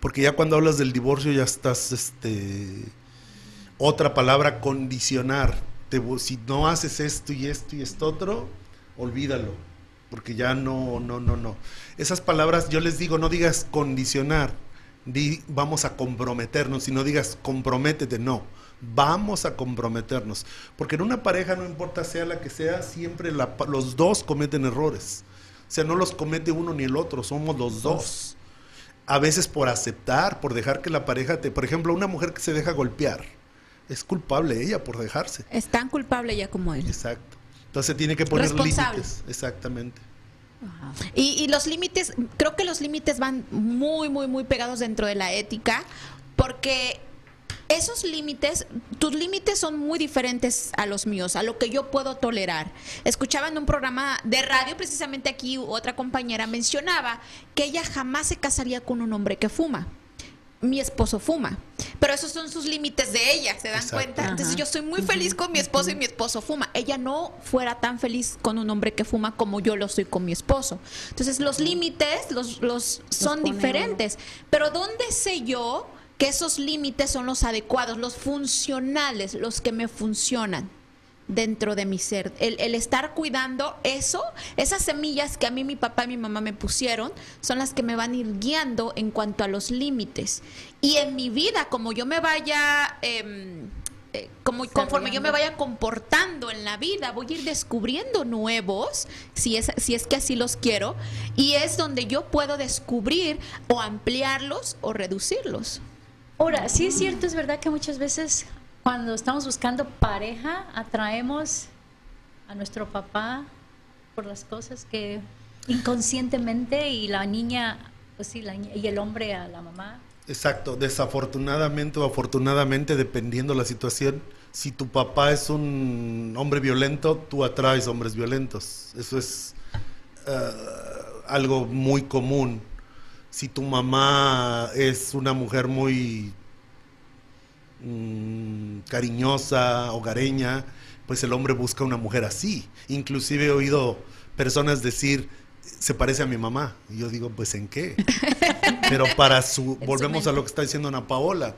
porque ya cuando hablas del divorcio ya estás... este otra palabra, condicionar. Te si no haces esto y esto y esto otro, olvídalo. Porque ya no, no, no, no. Esas palabras, yo les digo, no digas condicionar, di vamos a comprometernos, si no digas comprométete, no. Vamos a comprometernos. Porque en una pareja, no importa sea la que sea, siempre la pa- los dos cometen errores. O sea, no los comete uno ni el otro, somos los dos. A veces por aceptar, por dejar que la pareja te... Por ejemplo, una mujer que se deja golpear, es culpable ella por dejarse. Es tan culpable ya como él. Exacto. Entonces tiene que poner límites. Exactamente. Y, y los límites, creo que los límites van muy, muy, muy pegados dentro de la ética, porque esos límites, tus límites son muy diferentes a los míos, a lo que yo puedo tolerar. Escuchaba en un programa de radio, precisamente aquí otra compañera mencionaba que ella jamás se casaría con un hombre que fuma. Mi esposo fuma, pero esos son sus límites de ella, ¿se dan Exacto. cuenta? Entonces Ajá. yo soy muy feliz con mi esposo y mi esposo fuma. Ella no fuera tan feliz con un hombre que fuma como yo lo soy con mi esposo. Entonces los límites los, los son pone diferentes. Pero ¿dónde sé yo que esos límites son los adecuados, los funcionales, los que me funcionan dentro de mi ser? El, el estar cuidando eso, esas semillas que a mí mi papá y mi mamá me pusieron, son las que me van a ir guiando en cuanto a los límites. Y en mi vida, como yo me vaya... em, eh, como conforme yo me vaya comportando en la vida, voy a ir descubriendo nuevos, si es, si es que así los quiero, y es donde yo puedo descubrir o ampliarlos o reducirlos. Ahora, sí es cierto, es verdad que muchas veces cuando estamos buscando pareja, atraemos a nuestro papá por las cosas que inconscientemente y la niña, pues sí, y el hombre a la mamá. Exacto, desafortunadamente o afortunadamente, dependiendo la situación, si tu papá es un hombre violento, tú atraes hombres violentos. Eso es eh, algo muy común. Si tu mamá es una mujer muy mm, cariñosa, hogareña, pues el hombre busca una mujer así. Inclusive he oído personas decir, se parece a mi mamá. Y yo digo, pues ¿en qué? Pero para su, volvemos a lo que está diciendo Ana Paola,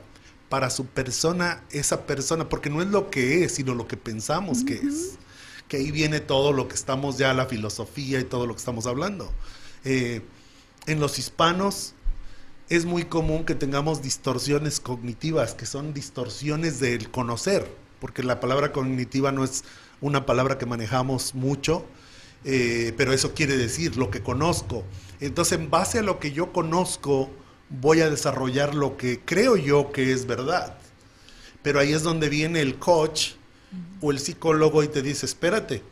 para su persona, esa persona, porque no es lo que es, sino lo que pensamos que es. Que ahí viene todo lo que estamos ya, la filosofía y todo lo que estamos hablando. Eh, en los hispanos es muy común que tengamos distorsiones cognitivas, que son distorsiones del conocer, porque la palabra cognitiva no es una palabra que manejamos mucho, eh, pero eso quiere decir lo que conozco. Entonces, en base a lo que yo conozco, voy a desarrollar lo que creo yo que es verdad. Pero ahí es donde viene el coach o el psicólogo y te dice, espérate,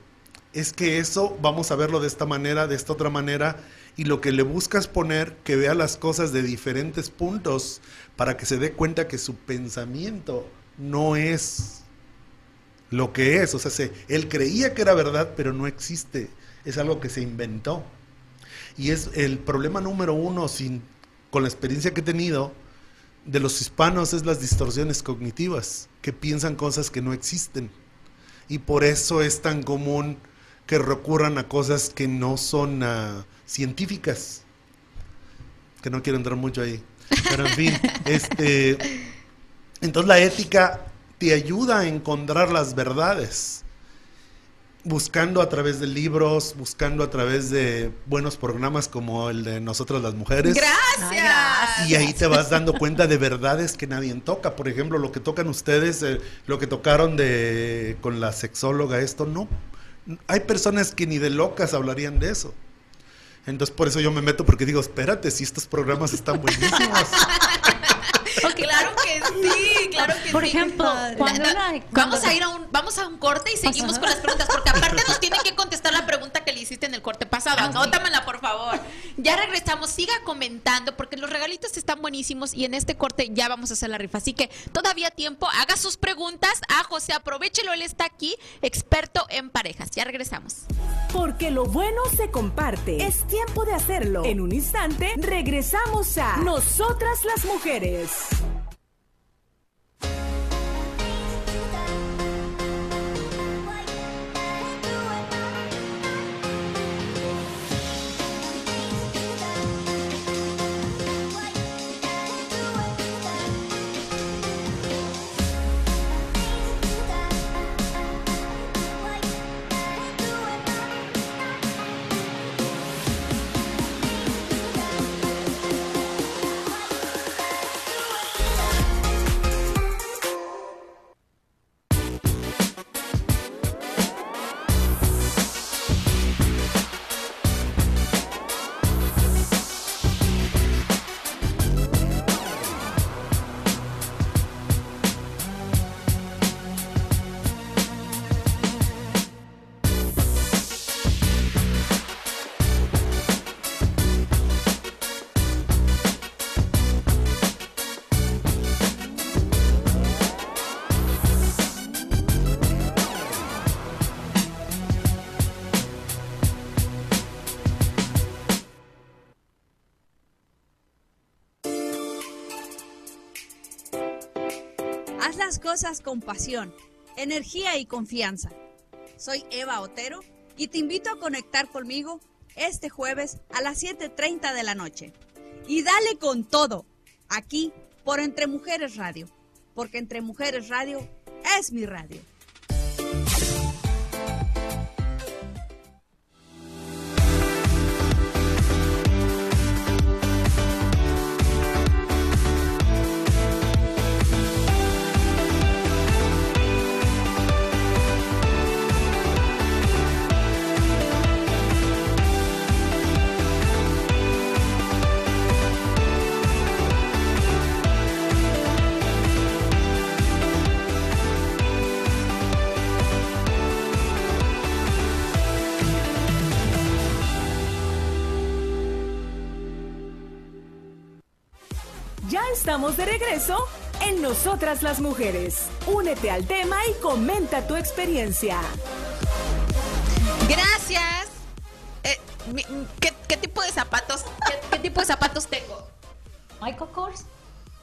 es que eso vamos a verlo de esta manera, de esta otra manera, y lo que le buscas poner, que vea las cosas de diferentes puntos para que se dé cuenta que su pensamiento no es lo que es. O sea, se- él creía que era verdad, pero no existe. Es algo que se inventó. Y es el problema número uno, sin, con la experiencia que he tenido, de los hispanos es las distorsiones cognitivas, que piensan cosas que no existen. Y por eso es tan común que recurran a cosas que no son científicas. Que no quiero entrar mucho ahí. Pero en fin, este, entonces la ética te ayuda a encontrar las verdades. Buscando a través de libros, buscando a través de buenos programas como el de Nosotras las Mujeres. Gracias. Y ahí te vas dando cuenta de verdades que nadie toca. Por ejemplo, lo que tocan ustedes, eh, lo que tocaron de con la sexóloga, esto no. Hay personas que ni de locas hablarían de eso. Entonces por eso yo me meto porque digo, espérate, si estos programas están buenísimos. Claro que sí, claro que Por sí. ejemplo, cuando na- cuando- vamos a ir a un vamos a un corte y seguimos con las preguntas porque aparte nos tienen que contestar la pregunta que le hiciste en el corte pasado. Ah. Anótamela, por favor. Ya regresamos, siga comentando porque los regalitos están buenísimos y en este corte ya vamos a hacer la rifa. Así que todavía tiempo, haga sus preguntas a José, aprovechelo, él está aquí, experto en parejas. Ya regresamos. Porque lo bueno se comparte. Es tiempo de hacerlo. En un instante regresamos a Nosotras las Mujeres. Con pasión, energía y confianza. Soy Eva Otero y te invito a conectar conmigo este jueves a las 7.30 de la noche. Y dale con todo, aquí por Entre Mujeres Radio, porque Entre Mujeres Radio es mi radio. De regreso en Nosotras las Mujeres. Únete al tema y comenta tu experiencia. Gracias. Eh, mi- ¿qué, qué tipo de zapatos? ¿Qué, qué tipo de zapatos tengo? Michael Kors.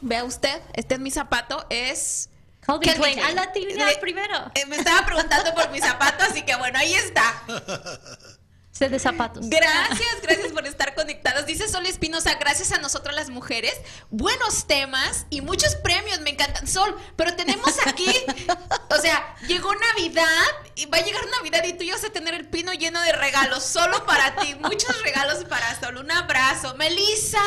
Vea usted, este es mi zapato, es... Calvin Klein. Klein. Ah, la primero. Eh, me estaba preguntando por mi zapato, así que bueno, ahí está. De zapatos. Gracias, gracias por estar conectados. Dice Sol Espinosa, gracias a nosotras las mujeres. Buenos temas y muchos premios, me encantan. Sol, pero tenemos aquí, o sea, llegó Navidad y va a llegar Navidad y tú ya vas a tener el pino lleno de regalos, solo para ti. Muchos regalos para Sol. Un abrazo. Melissa.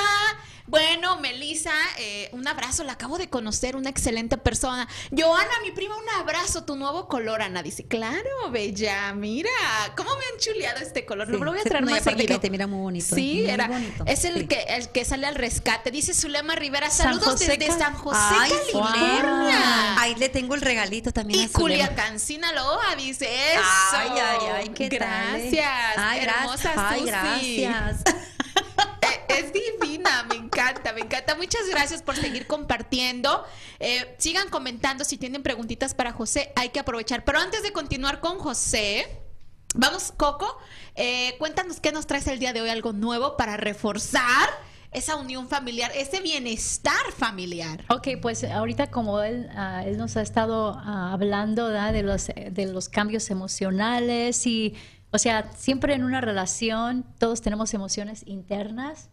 Bueno, Melissa, eh, un abrazo, la acabo de conocer, una excelente persona. Joana, mi prima, un abrazo, tu nuevo color, Ana. Dice, claro, bella, mira, cómo me han chuleado este color. Sí. Lo voy a traer No, más seguido. te mira muy bonito, Sí, muy era, bonito, es el sí. que el que sale al rescate. Dice Zulema Rivera, saludos desde Cal- San José, Ay, California. Ahí le tengo el regalito también Y a. Culiacán, Sinaloa, dice eso. Ay, ay, ay, qué tal, eh? Gracias, Ay, hermosa gracias. Ay, Susi. gracias. Es divina, me encanta, me encanta. Muchas gracias por seguir compartiendo. Eh, sigan comentando si tienen preguntitas para José, hay que aprovechar. Pero antes de continuar con José, vamos, Coco, eh, cuéntanos qué nos traes el día de hoy, algo nuevo para reforzar esa unión familiar, ese bienestar familiar. Ok, pues ahorita como él, ah, nos ha estado ah, hablando de los, de los cambios emocionales y, o sea, siempre en una relación todos tenemos emociones internas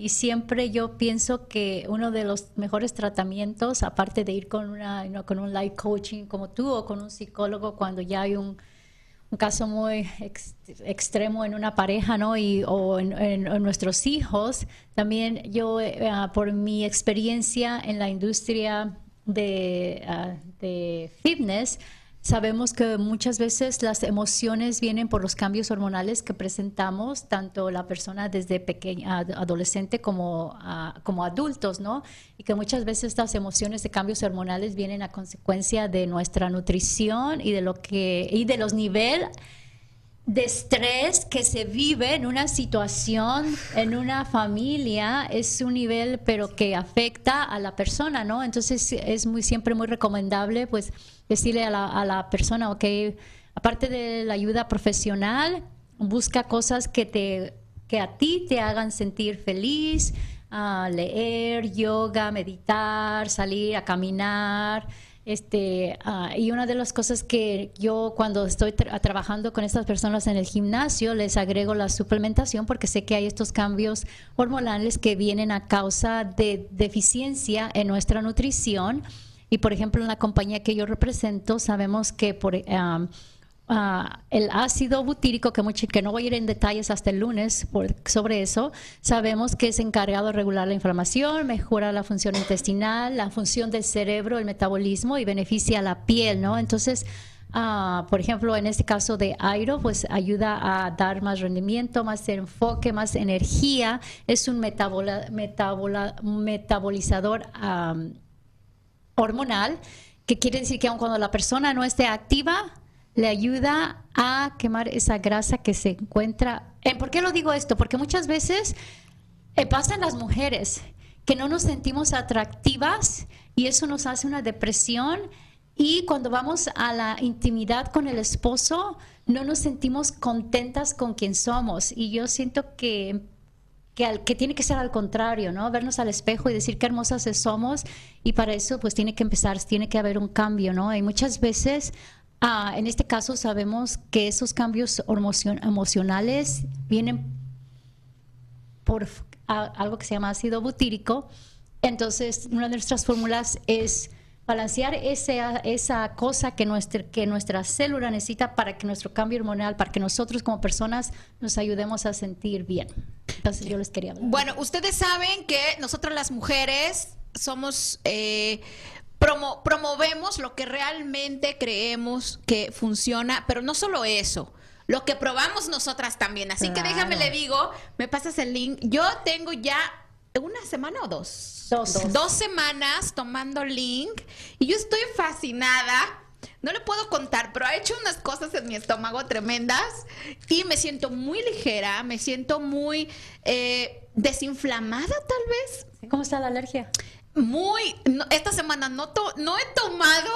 y siempre yo pienso que uno de los mejores tratamientos, aparte de ir con, una, con un life coaching como tú o con un psicólogo cuando ya hay un, un caso muy ex- extremo en una pareja, ¿no? Y, o en nuestros hijos. También yo, eh, ah, por mi experiencia en la industria de, ah, de fitness, sabemos que muchas veces las emociones vienen por los cambios hormonales que presentamos, tanto la persona desde pequeña, ad- adolescente como, ah, como adultos, ¿no? Y que muchas veces estas emociones de cambios hormonales vienen a consecuencia de nuestra nutrición y de lo que y de los niveles de estrés que se vive en una situación, en una familia, es un nivel pero que afecta a la persona, ¿no? Entonces es muy siempre muy recomendable pues decirle a la, a la persona, ok, aparte de la ayuda profesional, busca cosas que te que a ti te hagan sentir feliz, a leer, yoga, meditar, salir a caminar, este, ah, y una de las cosas que yo cuando estoy tra- trabajando con estas personas en el gimnasio les agrego la suplementación porque sé que hay estos cambios hormonales que vienen a causa de deficiencia en nuestra nutrición. Y por ejemplo, en la compañía que yo represento, sabemos que por, ah, Ah, el ácido butírico, que, no voy a ir en detalles hasta el lunes sobre eso, sabemos que es encargado de regular la inflamación, mejora la función intestinal, la función del cerebro, el metabolismo y beneficia la piel, ¿no? Entonces, ah, por ejemplo, en este caso de Airo, pues ayuda a dar más rendimiento, más enfoque, más energía, es un metabolizador hormonal, que quiere decir que aun cuando la persona no esté activa, le ayuda a quemar esa grasa que se encuentra. ¿Por qué lo digo esto? Porque muchas veces eh, pasa en las mujeres que no nos sentimos atractivas y eso nos hace una depresión y cuando vamos a la intimidad con el esposo no nos sentimos contentas con quien somos y yo siento que que, al- que tiene que ser al contrario, ¿no? Vernos al espejo y decir qué hermosas somos y para eso pues tiene que empezar, tiene que haber un cambio, ¿no? Y muchas veces, ah, en este caso sabemos que esos cambios emocionales vienen por algo que se llama ácido butírico. Entonces, una de nuestras fórmulas es balancear esa, esa cosa que nuestra, que nuestra célula necesita para que nuestro cambio hormonal, para que nosotros como personas nos ayudemos a sentir bien. Entonces, yo les quería. Bueno, ustedes saben que nosotras las mujeres somos, eh, promo- promovemos lo que realmente creemos que funciona, pero no solo eso. Lo que probamos nosotras también. Así que Claro. déjame le digo, me pasas el link. Yo tengo ya una semana o dos. Dos. Dos semanas tomando link y yo estoy fascinada. No le puedo contar, pero ha hecho unas cosas en mi estómago tremendas y me siento muy ligera, me siento muy eh, desinflamada tal vez. ¿Cómo está la alergia? Muy, no- esta semana no, to- no he tomado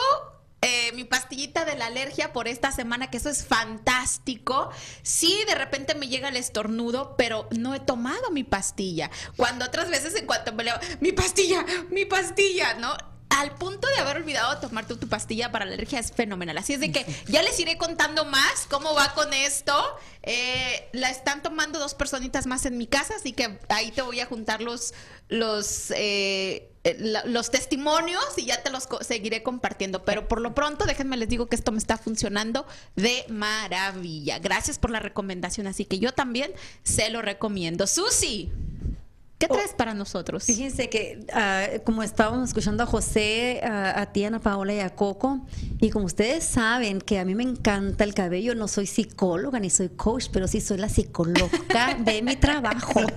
eh, mi pastillita de la alergia por esta semana, que eso es fantástico. Sí, de repente me llega el estornudo, pero no he tomado mi pastilla. Cuando otras veces en cuanto me leo, mi pastilla, mi pastilla, ¿no? Al punto de haber olvidado tomarte tu pastilla para la alergia es fenomenal. Así es de que ya les iré contando más cómo va con esto. Eh, la están tomando dos personitas más en mi casa, así que ahí te voy a juntar los, los, eh, los testimonios y ya te los co- seguiré compartiendo. Pero por lo pronto, déjenme les digo que esto me está funcionando de maravilla. Gracias por la recomendación, así que yo también se lo recomiendo. Susi, ¿qué traes para nosotros? Fíjense que ah, como estábamos escuchando a José, a, a ti, Ana Paola y a Coco, y como ustedes saben que a mí me encanta el cabello, no soy psicóloga ni soy coach, pero sí soy la psicóloga de mi trabajo.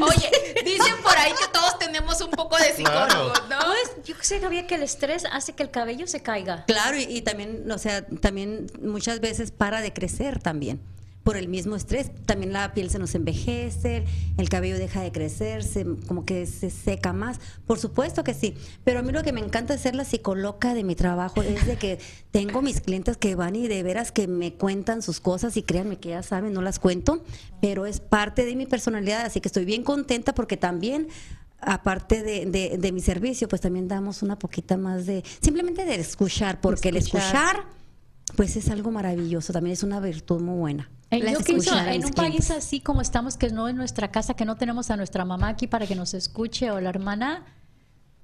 Oye, dicen por ahí que todos tenemos un poco de psicólogos, ¿no? Pues, yo sé, sabía que el estrés hace que el cabello se caiga. Claro, y, y también, o sea, también muchas veces para de crecer también. Por el mismo estrés, también la piel se nos envejece, el cabello deja de crecer, se- como que se seca más. Por supuesto que sí, pero a mí lo que me encanta es ser la psicóloga de mi trabajo es de que tengo mis clientes que van y de veras que me cuentan sus cosas y créanme que ya saben, no las cuento, pero es parte de mi personalidad, así que estoy bien contenta porque también aparte de, de- de mi servicio, pues también damos una poquita más de, simplemente de escuchar, porque el escuchar, pues es algo maravilloso, también es una virtud muy buena. Yo pienso, en un país así como estamos, que no en nuestra casa, que no tenemos a nuestra mamá aquí para que nos escuche o la hermana,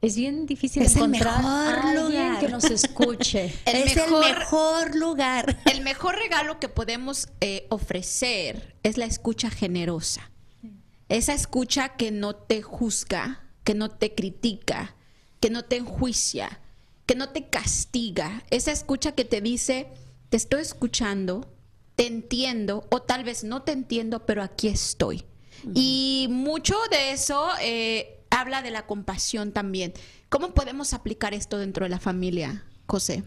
es bien difícil Es encontrar a alguien que nos escuche. El es mejor- el mejor lugar. El mejor regalo que podemos eh, ofrecer es la escucha generosa. Esa escucha que no te juzga, que no te critica, que no te enjuicia, que no te castiga. Esa escucha que te dice, te estoy escuchando, te entiendo o tal vez no te entiendo, pero aquí estoy. Y mucho de eso eh, habla de la compasión también. ¿Cómo podemos aplicar esto dentro de la familia, José?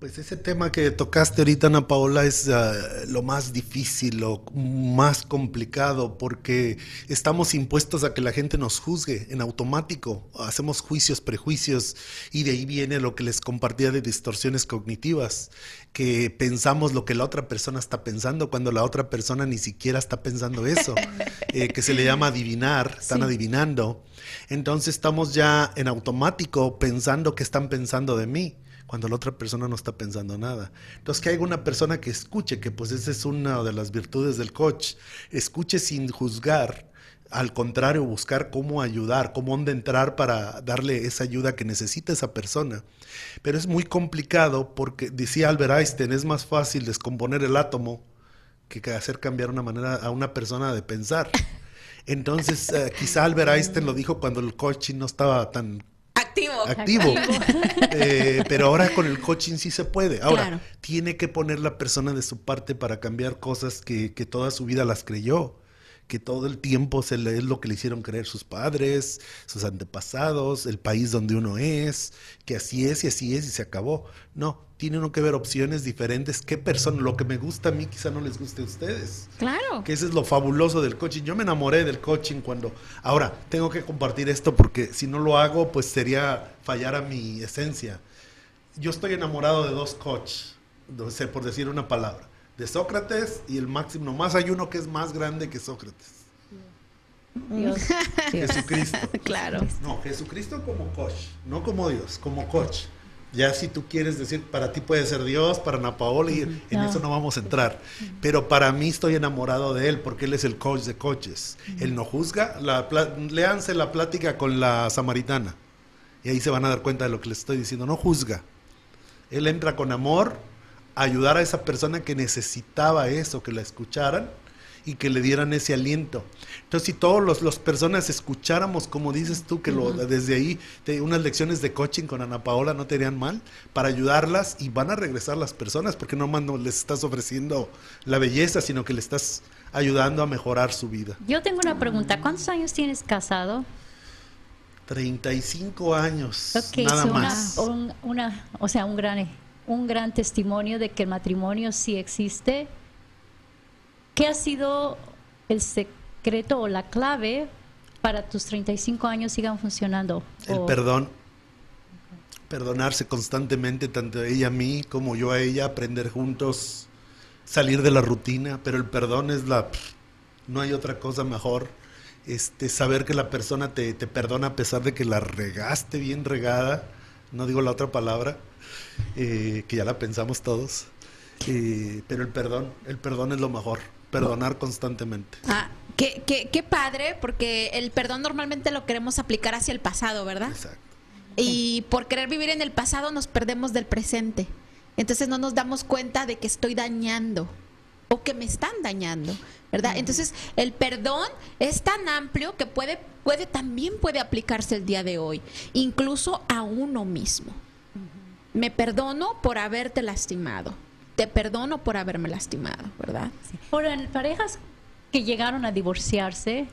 Pues ese tema que tocaste ahorita, Ana Paola, es ah, lo más difícil, lo más complicado, porque estamos impuestos a que la gente nos juzgue en automático. Hacemos juicios, prejuicios, y de ahí viene lo que les compartía de distorsiones cognitivas, que pensamos lo que la otra persona está pensando cuando la otra persona ni siquiera está pensando eso, eh, que se le llama adivinar, están Sí. adivinando. Entonces estamos ya en automático pensando que están pensando de mí cuando la otra persona no está pensando nada. Entonces, que haya una persona que escuche, que pues esa es una de las virtudes del coach, escuche sin juzgar, al contrario, buscar cómo ayudar, cómo dónde entrar para darle esa ayuda que necesita esa persona. Pero es muy complicado porque, decía Albert Einstein, es más fácil descomponer el átomo que hacer cambiar una manera a una persona de pensar. Entonces, eh, quizá Albert Einstein lo dijo cuando el coaching no estaba tan Activo. activo. Eh, pero ahora con el coaching sí se puede. Ahora, Claro. tiene que poner la persona de su parte para cambiar cosas que, que toda su vida las creyó. Que todo el tiempo se le, es lo que le hicieron creer sus padres, sus antepasados, el país donde uno es, que así es y así es y se acabó. No, tiene uno que ver opciones diferentes. ¿Qué persona? Lo que me gusta a mí quizá no les guste a ustedes. Claro. Que ese es lo fabuloso del coaching. Yo me enamoré del coaching cuando... Ahora, tengo que compartir esto porque si no lo hago, pues sería fallar a mi esencia. Yo estoy enamorado de dos coaches, por decir una palabra. De Sócrates y el máximo, nomás hay uno que es más grande que Sócrates. Dios. Jesucristo. Claro. No, Jesucristo como coach, no como Dios, como coach. Ya si tú quieres decir, para ti puede ser Dios, para Ana Paola, y en No. eso no vamos a entrar. Pero para mí estoy enamorado de él, porque él es el coach de coaches. Él no juzga. La, léanse la plática con la samaritana. Y ahí se van a dar cuenta de lo que les estoy diciendo. No juzga. Él entra con amor ayudar a esa persona que necesitaba eso, que la escucharan y que le dieran ese aliento. Entonces, si todos los, los personas escucháramos, como dices tú, que lo, desde ahí, te- unas lecciones de coaching con Ana Paola no te harían mal, para ayudarlas y van a regresar las personas, porque no más no les estás ofreciendo la belleza, sino que le estás ayudando a mejorar su vida. Yo tengo una pregunta. ¿Cuántos años tienes casado? 35 años, Ok, nada so una- más. un- una, o sea, un gran, un gran testimonio de que el matrimonio sí existe. ¿Qué ha sido el secreto o la clave para tus 35 años sigan funcionando? El O- perdón. Perdonarse constantemente, tanto ella a mí como yo a ella, aprender juntos, salir de la rutina, pero el perdón es la... No hay otra cosa mejor. Este, saber que la persona te, te perdona a pesar de que la regaste bien regada, no digo la otra palabra, eh, que ya la pensamos todos, eh, pero el perdón, el perdón es lo mejor, perdonar constantemente. Ah, qué, qué, qué padre, porque el perdón normalmente lo queremos aplicar hacia el pasado, ¿verdad? Exacto. Y por querer vivir en el pasado nos perdemos del presente. Entonces no nos damos cuenta de que estoy dañando o que me están dañando, ¿verdad? Entonces el perdón es tan amplio que puede, puede también puede aplicarse el día de hoy, incluso a uno mismo. Me perdono por haberte lastimado. Te perdono por haberme lastimado, ¿verdad? Ahora, en parejas que llegaron a divorciarse,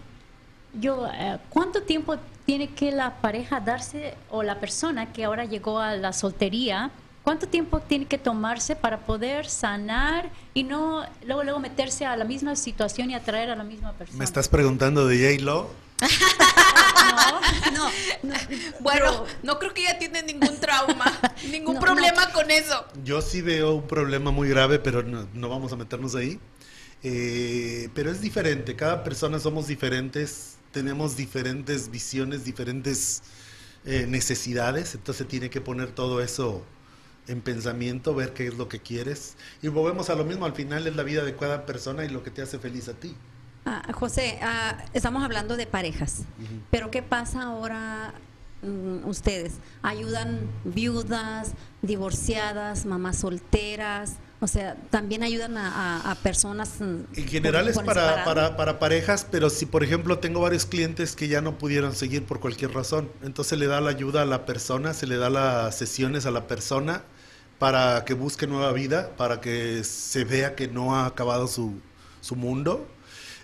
yo, eh, ¿cuánto tiempo tiene que la pareja darse o la persona que ahora llegó a la soltería, cuánto tiempo tiene que tomarse para poder sanar y no luego luego meterse a la misma situación y atraer a la misma persona? ¿Me estás preguntando de J-Lo? No, no, Bueno, no creo que ella tiene ningún trauma, ningún No, problema con eso. Yo sí veo un problema muy grave, pero no, no vamos a meternos ahí. Eh, pero es diferente, cada persona somos diferentes, tenemos diferentes visiones, diferentes eh, necesidades, entonces tiene que poner todo eso en pensamiento, ver qué es lo que quieres. Y volvemos a lo mismo, al final es la vida de cada persona y lo que te hace feliz a ti. Ah, José, ah, estamos hablando de parejas, pero ¿qué pasa ahora mm, ustedes? ¿Ayudan viudas, divorciadas, mamás solteras? O sea, también ayudan a, a- a personas... mm, En general es para, para, para parejas, pero si por ejemplo tengo varios clientes que ya no pudieron seguir por cualquier razón, entonces le da la ayuda a la persona, se le da las sesiones a la persona para que busque nueva vida, para que se vea que no ha acabado su, su mundo.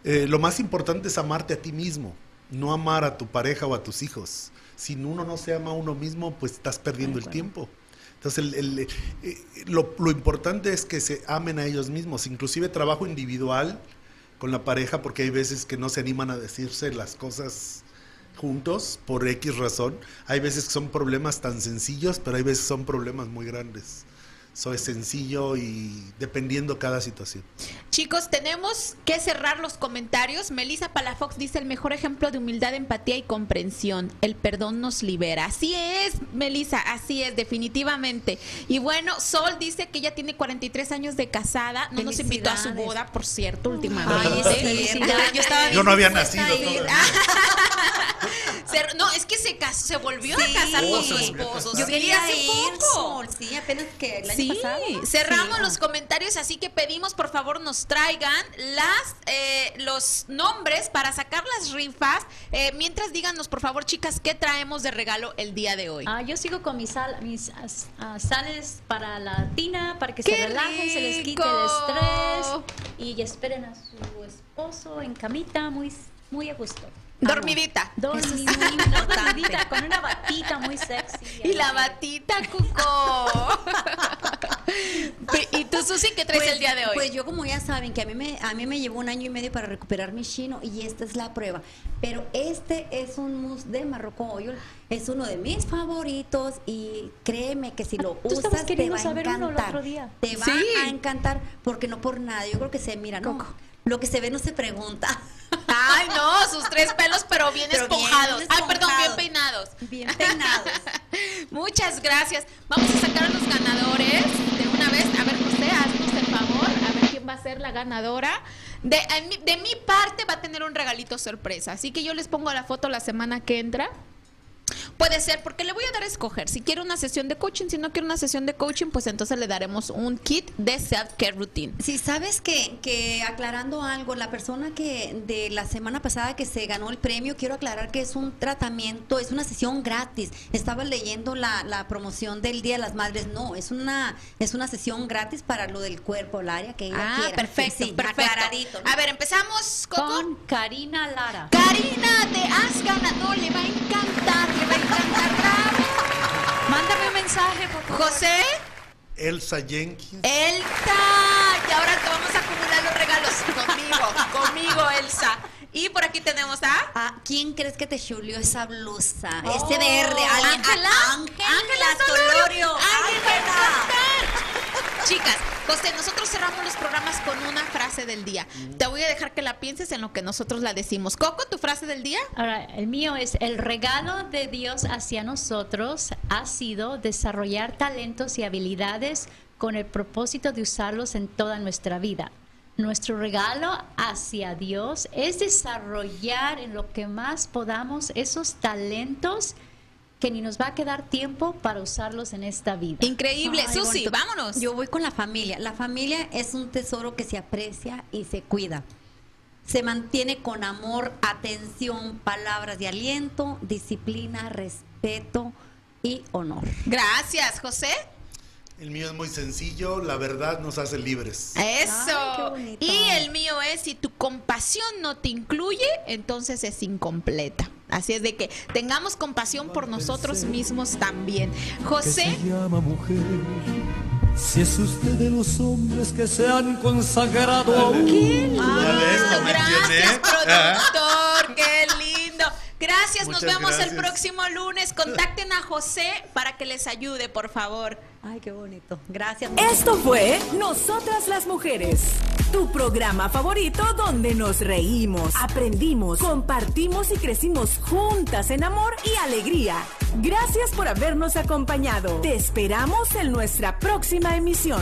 Eh, lo más importante es amarte a ti mismo, no amar a tu pareja o a tus hijos. Si uno no se ama a uno mismo, pues estás perdiendo el tiempo. Entonces, el- el, eh, lo, lo importante es que se amen a ellos mismos, inclusive trabajo individual con la pareja, porque hay veces que no se animan a decirse las cosas juntos por X razón. Hay veces que son problemas tan sencillos, pero hay veces que son problemas muy grandes. Eso es sencillo y dependiendo cada situación. Chicos, tenemos que cerrar los comentarios. Melissa Palafox dice el mejor ejemplo de humildad, empatía y comprensión. El perdón nos libera. Así es, Melissa, así es, definitivamente. Y bueno, Sol dice que ella tiene 43 años de casada. No nos invitó a su boda, por cierto, últimamente. Ay, es. Yo estaba Yo no había nacido no, es que se casó, se volvió Sí. a casar con su esposo. Yo Sí, quería hace ir, poco. Sol, sí, apenas que el año Sí, pasado. cerramos Sí. los comentarios, así que pedimos por favor nos traigan las eh, los nombres para sacar las rifas. Eh, mientras díganos por favor, chicas, qué traemos de regalo el día de hoy. Ah, yo sigo con mis, sal- mis ah, sales para la tina, para que ¡Qué se relajen, se les quite el estrés y esperen a su esposo en camita muy, muy a gusto. Dormidita. Dormidita, con una batita muy sexy. Y la batita, Cuco. ¿Y tú, Susi? ¿qué traes Pues- el día de hoy? Pues yo como ya saben que a mí me a mí me llevó un año y medio para recuperar mi chino y esta es la prueba. Pero este es un mousse de Marroco Oil, es uno de mis favoritos y créeme que si lo tú estabas usas te va a saber uno el encantar. otro día. Te va Sí. a encantar porque no por nada. Yo creo que se mira, no. Coco. Lo que se ve no se pregunta. Ay, no, sus tres pelos, pero bien Pero bien esponjados. Ay, perdón, bien peinados. Bien peinados. Muchas gracias. Vamos a sacar a los ganadores una vez. A ver, José, haznos el favor. A ver quién va a ser la ganadora. De, de mi parte va a tener un regalito sorpresa. Así que yo les pongo la foto la semana que entra. Puede ser, porque le voy a dar a escoger. Si quiere una sesión de coaching, si no quiere una sesión de coaching, pues entonces le daremos un kit de self-care routine. Si sabes que, que aclarando algo, la persona que de la semana pasada que se ganó el premio, quiero aclarar que es un tratamiento, es una sesión gratis. Estaba leyendo la, la promoción del Día de las Madres, no, es una es una sesión gratis para lo del cuerpo, el área que ella Ah, quiera. perfecto, Sí, perfecto. aclaradito, ¿no? A ver, empezamos, Coco. Con Karina Lara. Karina, te has ganado, le va a encantar, le va a encantar. ¡Bravo! Mándame un mensaje, por favor. José, Elsa Jenkins. Elsa. Y ahora te vamos a acumular los regalos conmigo, conmigo, Elsa. Y por aquí tenemos a Ah, ¿Quién crees que te chulió esa blusa? Oh, Ese verde, alguien- Ángela. Ángela. Solorio. Ángela Ángela. Chicas, José, nosotros cerramos los programas con una frase del día. Te voy a dejar que la pienses en lo que nosotros la decimos. Coco, tu frase del día. Ahora, el mío es, el regalo de Dios hacia nosotros ha sido desarrollar talentos y habilidades con el propósito de usarlos en toda nuestra vida. Nuestro regalo hacia Dios es desarrollar en lo que más podamos esos talentos que ni nos va a quedar tiempo para usarlos en esta vida. Increíble. Ay, Susi, bonito. vámonos. Yo voy con la familia. La familia es un tesoro que se aprecia y se cuida. Se mantiene con amor, atención, palabras de aliento, disciplina, respeto y honor. Gracias, José. El mío es muy sencillo, la verdad nos hace libres. Ay, qué Eso. bonito. y el mío es, si tu compasión no te incluye, entonces es incompleta. Así es de que tengamos compasión por nosotros mismos también. que José, se llama mujer. Si es usted de los hombres que se han consagrado a un Ya ves, Ah, gracias, productor, qué lindo. Gracias, nos vemos el próximo lunes. Contacten a José para que les ayude, por favor. Ay, qué bonito. Gracias. Esto fue Nosotras las Mujeres, tu programa favorito donde nos reímos, aprendimos, compartimos y crecimos juntas en amor y alegría. Gracias por habernos acompañado. Te esperamos en nuestra próxima emisión.